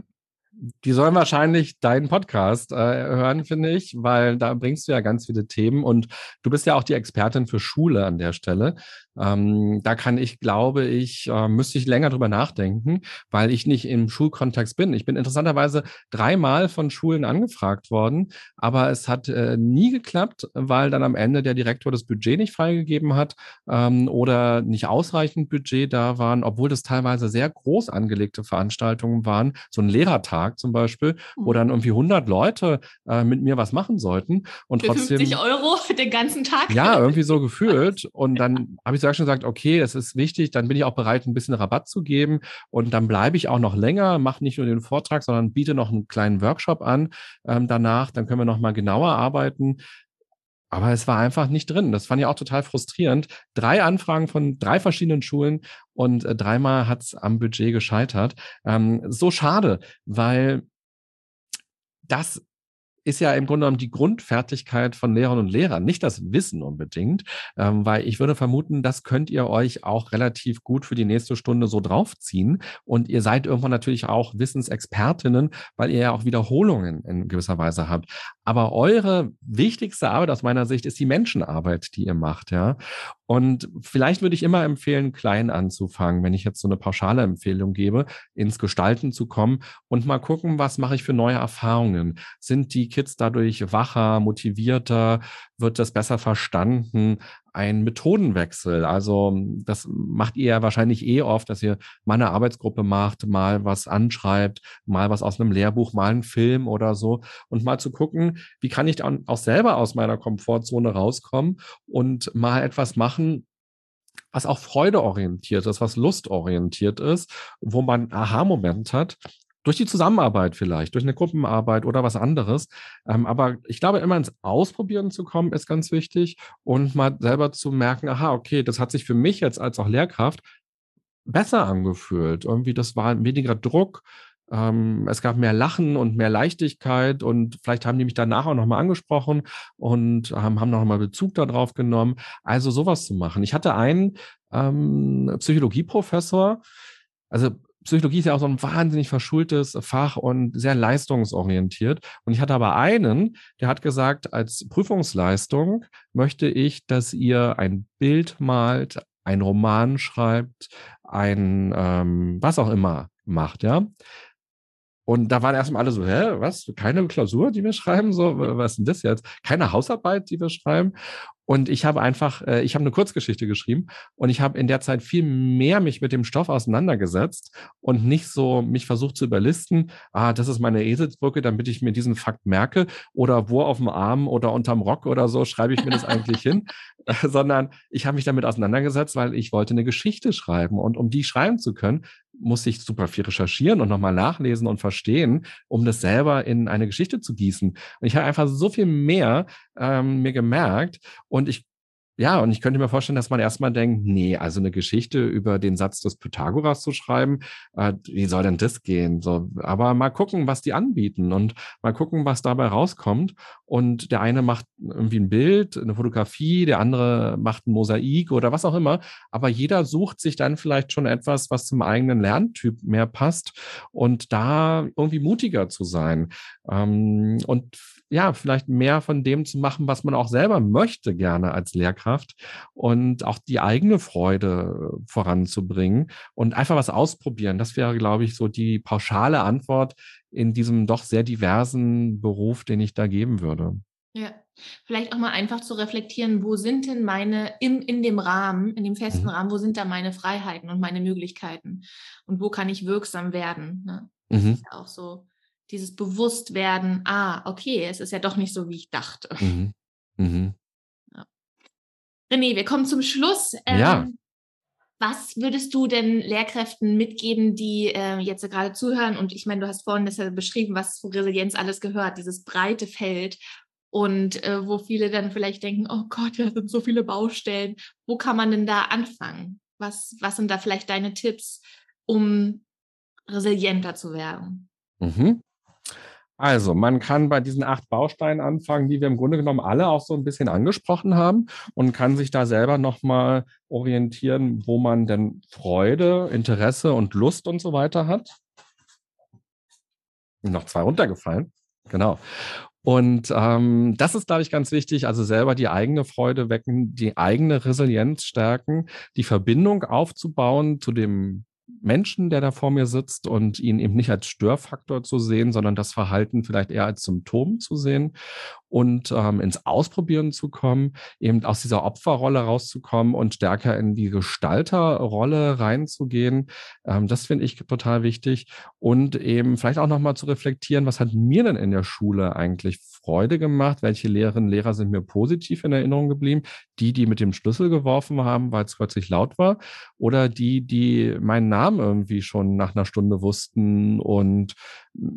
Die sollen wahrscheinlich deinen Podcast äh, hören, finde ich, weil da bringst du ja ganz viele Themen und du bist ja auch die Expertin für Schule an der Stelle. Ähm, da kann ich, glaube ich, äh, müsste ich länger drüber nachdenken, weil ich nicht im Schulkontext bin. Ich bin interessanterweise dreimal von Schulen angefragt worden, aber es hat äh, nie geklappt, weil dann am Ende der Direktor das Budget nicht freigegeben hat ähm, oder nicht ausreichend Budget da waren, obwohl das teilweise sehr groß angelegte Veranstaltungen waren, so ein Lehrertag zum Beispiel, mhm. wo dann irgendwie 100 Leute äh, mit mir was machen sollten und Für trotzdem 50 Euro den ganzen Tag. Ja, irgendwie so gefühlt und dann habe ich schon gesagt, okay, das ist wichtig, dann bin ich auch bereit, ein bisschen Rabatt zu geben und dann bleibe ich auch noch länger, mache nicht nur den Vortrag, sondern biete noch einen kleinen Workshop an ähm, danach, dann können wir noch mal genauer arbeiten. Aber es war einfach nicht drin. Das fand ich auch total frustrierend. Drei Anfragen von drei verschiedenen Schulen und äh, dreimal hat es am Budget gescheitert. Ähm, so schade, weil das ist ja im Grunde genommen die Grundfertigkeit von Lehrern und Lehrern, nicht das Wissen unbedingt, ähm, weil ich würde vermuten, das könnt ihr euch auch relativ gut für die nächste Stunde so draufziehen und ihr seid irgendwann natürlich auch Wissensexpertinnen, weil ihr ja auch Wiederholungen in gewisser Weise habt. Aber eure wichtigste Arbeit aus meiner Sicht ist die Menschenarbeit, die ihr macht, ja. Und vielleicht würde ich immer empfehlen, klein anzufangen, wenn ich jetzt so eine pauschale Empfehlung gebe, ins Gestalten zu kommen und mal gucken, was mache ich für neue Erfahrungen? Sind die Kids dadurch wacher, motivierter? Wird das besser verstanden? Ein Methodenwechsel. Also das macht ihr ja wahrscheinlich eh oft, dass ihr mal eine Arbeitsgruppe macht, mal was anschreibt, mal was aus einem Lehrbuch, mal einen Film oder so und mal zu gucken, wie kann ich dann auch selber aus meiner Komfortzone rauskommen und mal etwas machen, was auch freudeorientiert ist, was lustorientiert ist, wo man Aha-Moment hat durch die Zusammenarbeit vielleicht, durch eine Gruppenarbeit oder was anderes. Ähm, aber ich glaube, immer ins Ausprobieren zu kommen, ist ganz wichtig und mal selber zu merken, aha, okay, das hat sich für mich jetzt als auch Lehrkraft besser angefühlt. Irgendwie, das war weniger Druck. Ähm, es gab mehr Lachen und mehr Leichtigkeit und vielleicht haben die mich danach auch nochmal angesprochen und haben nochmal Bezug darauf genommen. Also sowas zu machen. Ich hatte einen ähm, Psychologieprofessor, also Psychologie ist ja auch so ein wahnsinnig verschultes Fach und sehr leistungsorientiert. Und ich hatte aber einen, der hat gesagt, als Prüfungsleistung möchte ich, dass ihr ein Bild malt, ein Roman schreibt, ein ähm, was auch immer macht, ja. Und da waren erstmal alle so, hä, was? Keine Klausur, die wir schreiben? So, was ist denn das jetzt? Keine Hausarbeit, die wir schreiben? Und ich habe einfach, äh, ich habe eine Kurzgeschichte geschrieben und ich habe in der Zeit viel mehr mich mit dem Stoff auseinandergesetzt und nicht so mich versucht zu überlisten, ah, das ist meine Eselsbrücke, damit ich mir diesen Fakt merke oder wo auf dem Arm oder unterm Rock oder so schreibe ich mir das eigentlich hin, sondern ich habe mich damit auseinandergesetzt, weil ich wollte eine Geschichte schreiben und um die schreiben zu können, muss ich super viel recherchieren und nochmal nachlesen und verstehen, um das selber in eine Geschichte zu gießen. Und ich habe einfach so viel mehr ähm, mir gemerkt und ich ja, und ich könnte mir vorstellen, dass man erstmal denkt, nee, also eine Geschichte über den Satz des Pythagoras zu schreiben, äh, wie soll denn das gehen? So, aber mal gucken, was die anbieten und mal gucken, was dabei rauskommt. Und der eine macht irgendwie ein Bild, eine Fotografie, der andere macht ein Mosaik oder was auch immer. Aber jeder sucht sich dann vielleicht schon etwas, was zum eigenen Lerntyp mehr passt und da irgendwie mutiger zu sein. Ähm, und ja, vielleicht mehr von dem zu machen, was man auch selber möchte, gerne als Lehrkraft und auch die eigene Freude voranzubringen und einfach was ausprobieren. Das wäre, glaube ich, so die pauschale Antwort in diesem doch sehr diversen Beruf, den ich da geben würde. Ja, vielleicht auch mal einfach zu reflektieren, wo sind denn meine, in, in dem Rahmen, in dem festen mhm. Rahmen, wo sind da meine Freiheiten und meine Möglichkeiten und wo kann ich wirksam werden? Ne? Das mhm. ist ja auch so dieses Bewusstwerden, ah, okay, es ist ja doch nicht so, wie ich dachte. Mhm. René, wir kommen zum Schluss. Ähm, ja. Was würdest du denn Lehrkräften mitgeben, die äh, jetzt gerade zuhören? Und ich meine, du hast vorhin das ja beschrieben, was zu Resilienz alles gehört, dieses breite Feld. Und äh, wo viele dann vielleicht denken, oh Gott, da sind so viele Baustellen. Wo kann man denn da anfangen? Was, was sind da vielleicht deine Tipps, um resilienter zu werden? Mhm. Also, man kann bei diesen acht Bausteinen anfangen, die wir im Grunde genommen alle auch so ein bisschen angesprochen haben und kann sich da selber nochmal orientieren, wo man denn Freude, Interesse und Lust und so weiter hat. Noch zwei runtergefallen. Genau. Und ähm, das ist, glaube ich, ganz wichtig. Also selber die eigene Freude wecken, die eigene Resilienz stärken, die Verbindung aufzubauen zu dem Menschen, der da vor mir sitzt und ihn eben nicht als Störfaktor zu sehen, sondern das Verhalten vielleicht eher als Symptom zu sehen und ähm, ins Ausprobieren zu kommen, eben aus dieser Opferrolle rauszukommen und stärker in die Gestalterrolle reinzugehen. Ähm, das finde ich total wichtig und eben vielleicht auch nochmal zu reflektieren, was hat mir denn in der Schule eigentlich Freude gemacht? Welche Lehrerinnen und Lehrer sind mir positiv in Erinnerung geblieben? Die, die mit dem Schlüssel geworfen haben, weil es plötzlich laut war oder die, die meinen Namen irgendwie schon nach einer Stunde wussten und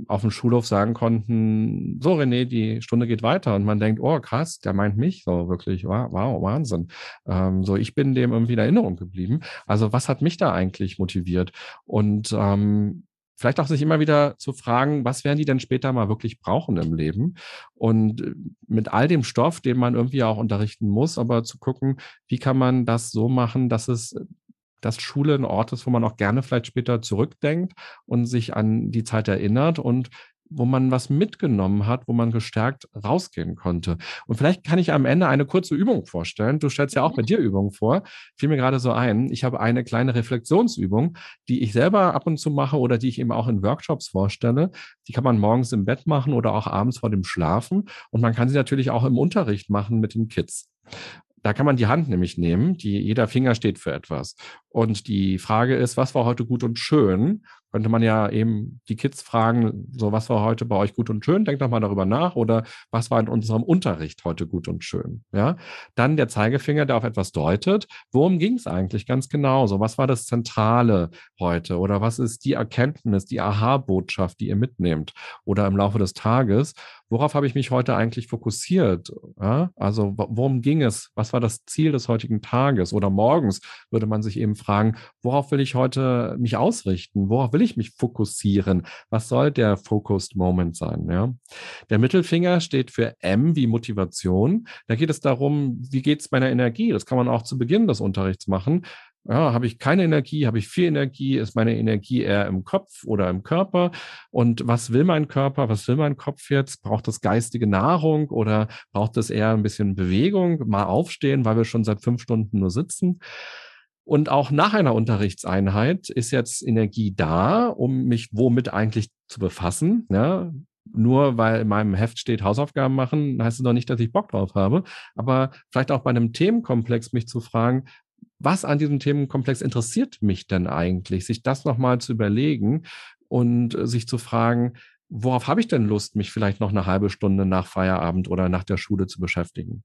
auf dem Schulhof sagen konnten, so René, die Stunde geht weiter und man denkt, oh krass, der meint mich so wirklich, wow, wow Wahnsinn. Ähm, so, ich bin dem irgendwie in Erinnerung geblieben. Also was hat mich da eigentlich motiviert? Und ähm, vielleicht auch sich immer wieder zu fragen, was werden die denn später mal wirklich brauchen im Leben? Und äh, mit all dem Stoff, den man irgendwie auch unterrichten muss, aber zu gucken, wie kann man das so machen, dass es dass Schule ein Ort ist, wo man auch gerne vielleicht später zurückdenkt und sich an die Zeit erinnert und wo man was mitgenommen hat, wo man gestärkt rausgehen konnte. Und vielleicht kann ich am Ende eine kurze Übung vorstellen. Du stellst ja auch bei dir Übungen vor. Fiel mir gerade so ein. Ich habe eine kleine Reflexionsübung, die ich selber ab und zu mache oder die ich eben auch in Workshops vorstelle. Die kann man morgens im Bett machen oder auch abends vor dem Schlafen. Und man kann sie natürlich auch im Unterricht machen mit den Kids. Da kann man die Hand nämlich nehmen, die, jeder Finger steht für etwas. Und die Frage ist, was war heute gut und schön? Könnte man ja eben die Kids fragen, so was war heute bei euch gut und schön? Denkt doch mal darüber nach. Oder was war in unserem Unterricht heute gut und schön? Ja. Dann der Zeigefinger, der auf etwas deutet. Worum ging es eigentlich ganz genau? So, was war das Zentrale heute? Oder was ist die Erkenntnis, die Aha-Botschaft, die ihr mitnehmt? Oder im Laufe des Tages? worauf habe ich mich heute eigentlich fokussiert? Ja? Also worum ging es? Was war das Ziel des heutigen Tages? Oder morgens würde man sich eben fragen, worauf will ich heute mich ausrichten? Worauf will ich mich fokussieren? Was soll der Focused Moment sein? Ja? Der Mittelfinger steht für M wie Motivation. Da geht es darum, wie geht es meiner Energie? Das kann man auch zu Beginn des Unterrichts machen. Ja, habe ich keine Energie, habe ich viel Energie, ist meine Energie eher im Kopf oder im Körper? Und was will mein Körper, was will mein Kopf jetzt? Braucht es geistige Nahrung oder braucht es eher ein bisschen Bewegung, mal aufstehen, weil wir schon seit fünf Stunden nur sitzen? Und auch nach einer Unterrichtseinheit ist jetzt Energie da, um mich womit eigentlich zu befassen. Ja? Nur weil in meinem Heft steht Hausaufgaben machen, heißt es noch nicht, dass ich Bock drauf habe. Aber vielleicht auch bei einem Themenkomplex mich zu fragen, was an diesem Themenkomplex interessiert mich denn eigentlich? Sich das nochmal zu überlegen und sich zu fragen, worauf habe ich denn Lust, mich vielleicht noch eine halbe Stunde nach Feierabend oder nach der Schule zu beschäftigen?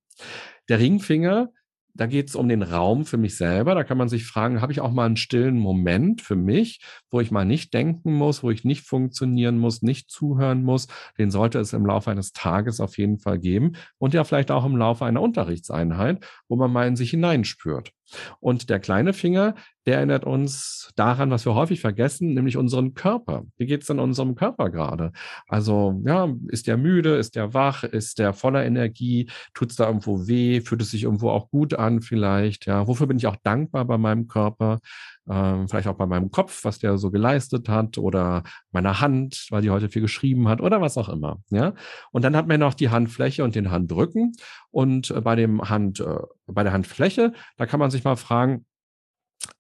Der Ringfinger da geht es um den Raum für mich selber. Da kann man sich fragen, habe ich auch mal einen stillen Moment für mich, wo ich mal nicht denken muss, wo ich nicht funktionieren muss, nicht zuhören muss. Den sollte es im Laufe eines Tages auf jeden Fall geben und ja vielleicht auch im Laufe einer Unterrichtseinheit, wo man mal in sich hineinspürt. Und der kleine Finger, der erinnert uns daran, was wir häufig vergessen, nämlich unseren Körper. Wie geht es denn unserem Körper gerade? Also, ja, ist der müde, ist der wach, ist der voller Energie, tut es da irgendwo weh, fühlt es sich irgendwo auch gut an vielleicht? Ja, wofür bin ich auch dankbar bei meinem Körper? Ähm, vielleicht auch bei meinem Kopf, was der so geleistet hat oder meiner Hand, weil die heute viel geschrieben hat oder was auch immer. Ja, und dann hat man noch die Handfläche und den Handrücken und äh, bei dem Hand, äh, bei der Handfläche, da kann man sich mal fragen,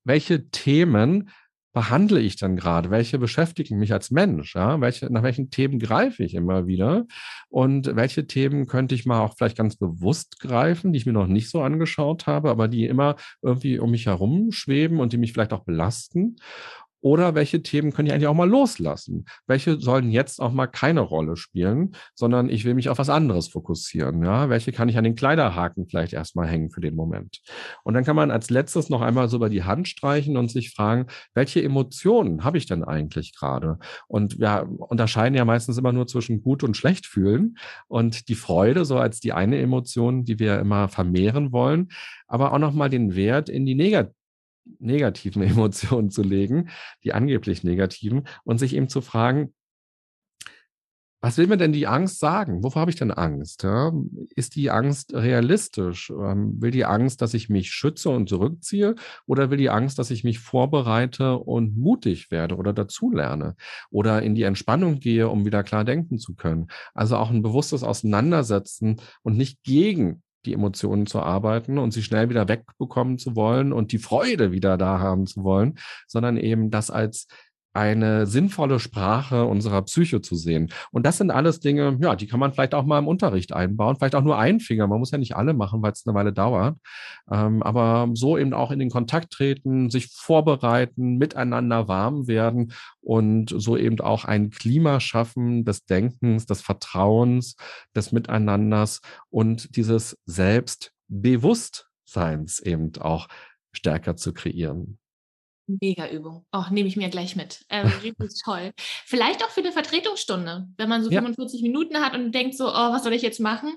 welche Themen behandle ich dann gerade? Welche beschäftigen mich als Mensch? Ja? Welche, nach welchen Themen greife ich immer wieder? Und welche Themen könnte ich mal auch vielleicht ganz bewusst greifen, die ich mir noch nicht so angeschaut habe, aber die immer irgendwie um mich herum schweben und die mich vielleicht auch belasten? Oder welche Themen können ich eigentlich auch mal loslassen? Welche sollen jetzt auch mal keine Rolle spielen, sondern ich will mich auf was anderes fokussieren? Ja, welche kann ich an den Kleiderhaken vielleicht erstmal hängen für den Moment? Und dann kann man als letztes noch einmal so über die Hand streichen und sich fragen, welche Emotionen habe ich denn eigentlich gerade? Und wir unterscheiden ja meistens immer nur zwischen gut und schlecht fühlen und die Freude so als die eine Emotion, die wir immer vermehren wollen, aber auch nochmal den Wert in die negative negativen Emotionen zu legen, die angeblich negativen, und sich eben zu fragen, was will mir denn die Angst sagen? Wovor habe ich denn Angst? Ja? Ist die Angst realistisch? Ähm, will die Angst, dass ich mich schütze und zurückziehe? Oder will die Angst, dass ich mich vorbereite und mutig werde oder dazulerne? Oder in die Entspannung gehe, um wieder klar denken zu können? Also auch ein bewusstes Auseinandersetzen und nicht gegen die Emotionen zu arbeiten und sie schnell wieder wegbekommen zu wollen und die Freude wieder da haben zu wollen, sondern eben das als eine sinnvolle Sprache unserer Psyche zu sehen. Und das sind alles Dinge, ja, die kann man vielleicht auch mal im Unterricht einbauen, vielleicht auch nur ein Finger. Man muss ja nicht alle machen, weil es eine Weile dauert. Ähm, aber so eben auch in den Kontakt treten, sich vorbereiten, miteinander warm werden und so eben auch ein Klima schaffen des Denkens, des Vertrauens, des Miteinanders und dieses Selbstbewusstseins eben auch stärker zu kreieren. Mega Übung. Oh, nehme ich mir gleich mit. Ähm, richtig toll. Vielleicht auch für eine Vertretungsstunde, wenn man so ja. 45 Minuten hat und denkt so, oh, was soll ich jetzt machen?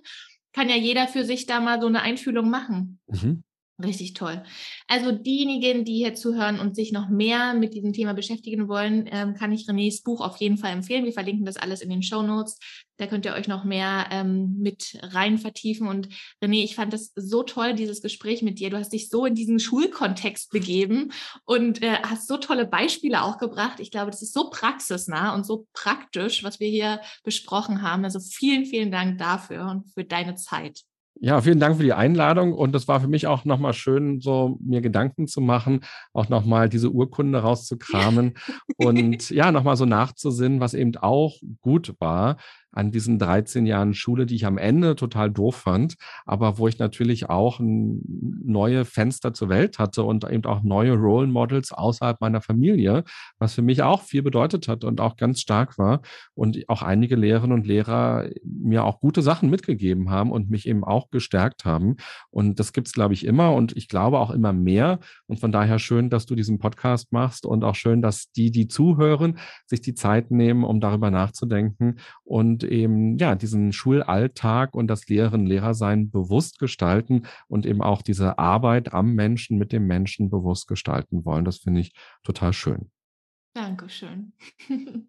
Kann ja jeder für sich da mal so eine Einfühlung machen. Mhm. Richtig toll. Also diejenigen, die hier zuhören und sich noch mehr mit diesem Thema beschäftigen wollen, ähm, kann ich Renés Buch auf jeden Fall empfehlen. Wir verlinken das alles in den Show Notes. Da könnt ihr euch noch mehr ähm, mit rein vertiefen. Und René, ich fand das so toll, dieses Gespräch mit dir. Du hast dich so in diesen Schulkontext begeben und äh, hast so tolle Beispiele auch gebracht. Ich glaube, das ist so praxisnah und so praktisch, was wir hier besprochen haben. Also vielen, vielen Dank dafür und für deine Zeit. Ja, vielen Dank für die Einladung und das war für mich auch nochmal schön, so mir Gedanken zu machen, auch nochmal diese Urkunde rauszukramen und ja, nochmal so nachzusinnen, was eben auch gut war, an diesen 13 Jahren Schule, die ich am Ende total doof fand, aber wo ich natürlich auch neue Fenster zur Welt hatte und eben auch neue Role Models außerhalb meiner Familie, was für mich auch viel bedeutet hat und auch ganz stark war und auch einige Lehrerinnen und Lehrer mir auch gute Sachen mitgegeben haben und mich eben auch gestärkt haben. Und das gibt's glaube ich, immer und ich glaube auch immer mehr. Und von daher schön, dass du diesen Podcast machst und auch schön, dass die, die zuhören, sich die Zeit nehmen, um darüber nachzudenken und eben ja diesen Schulalltag und das Lehren Lehrersein bewusst gestalten und eben auch diese Arbeit am Menschen mit dem Menschen bewusst gestalten wollen. Das finde ich total schön. Dankeschön.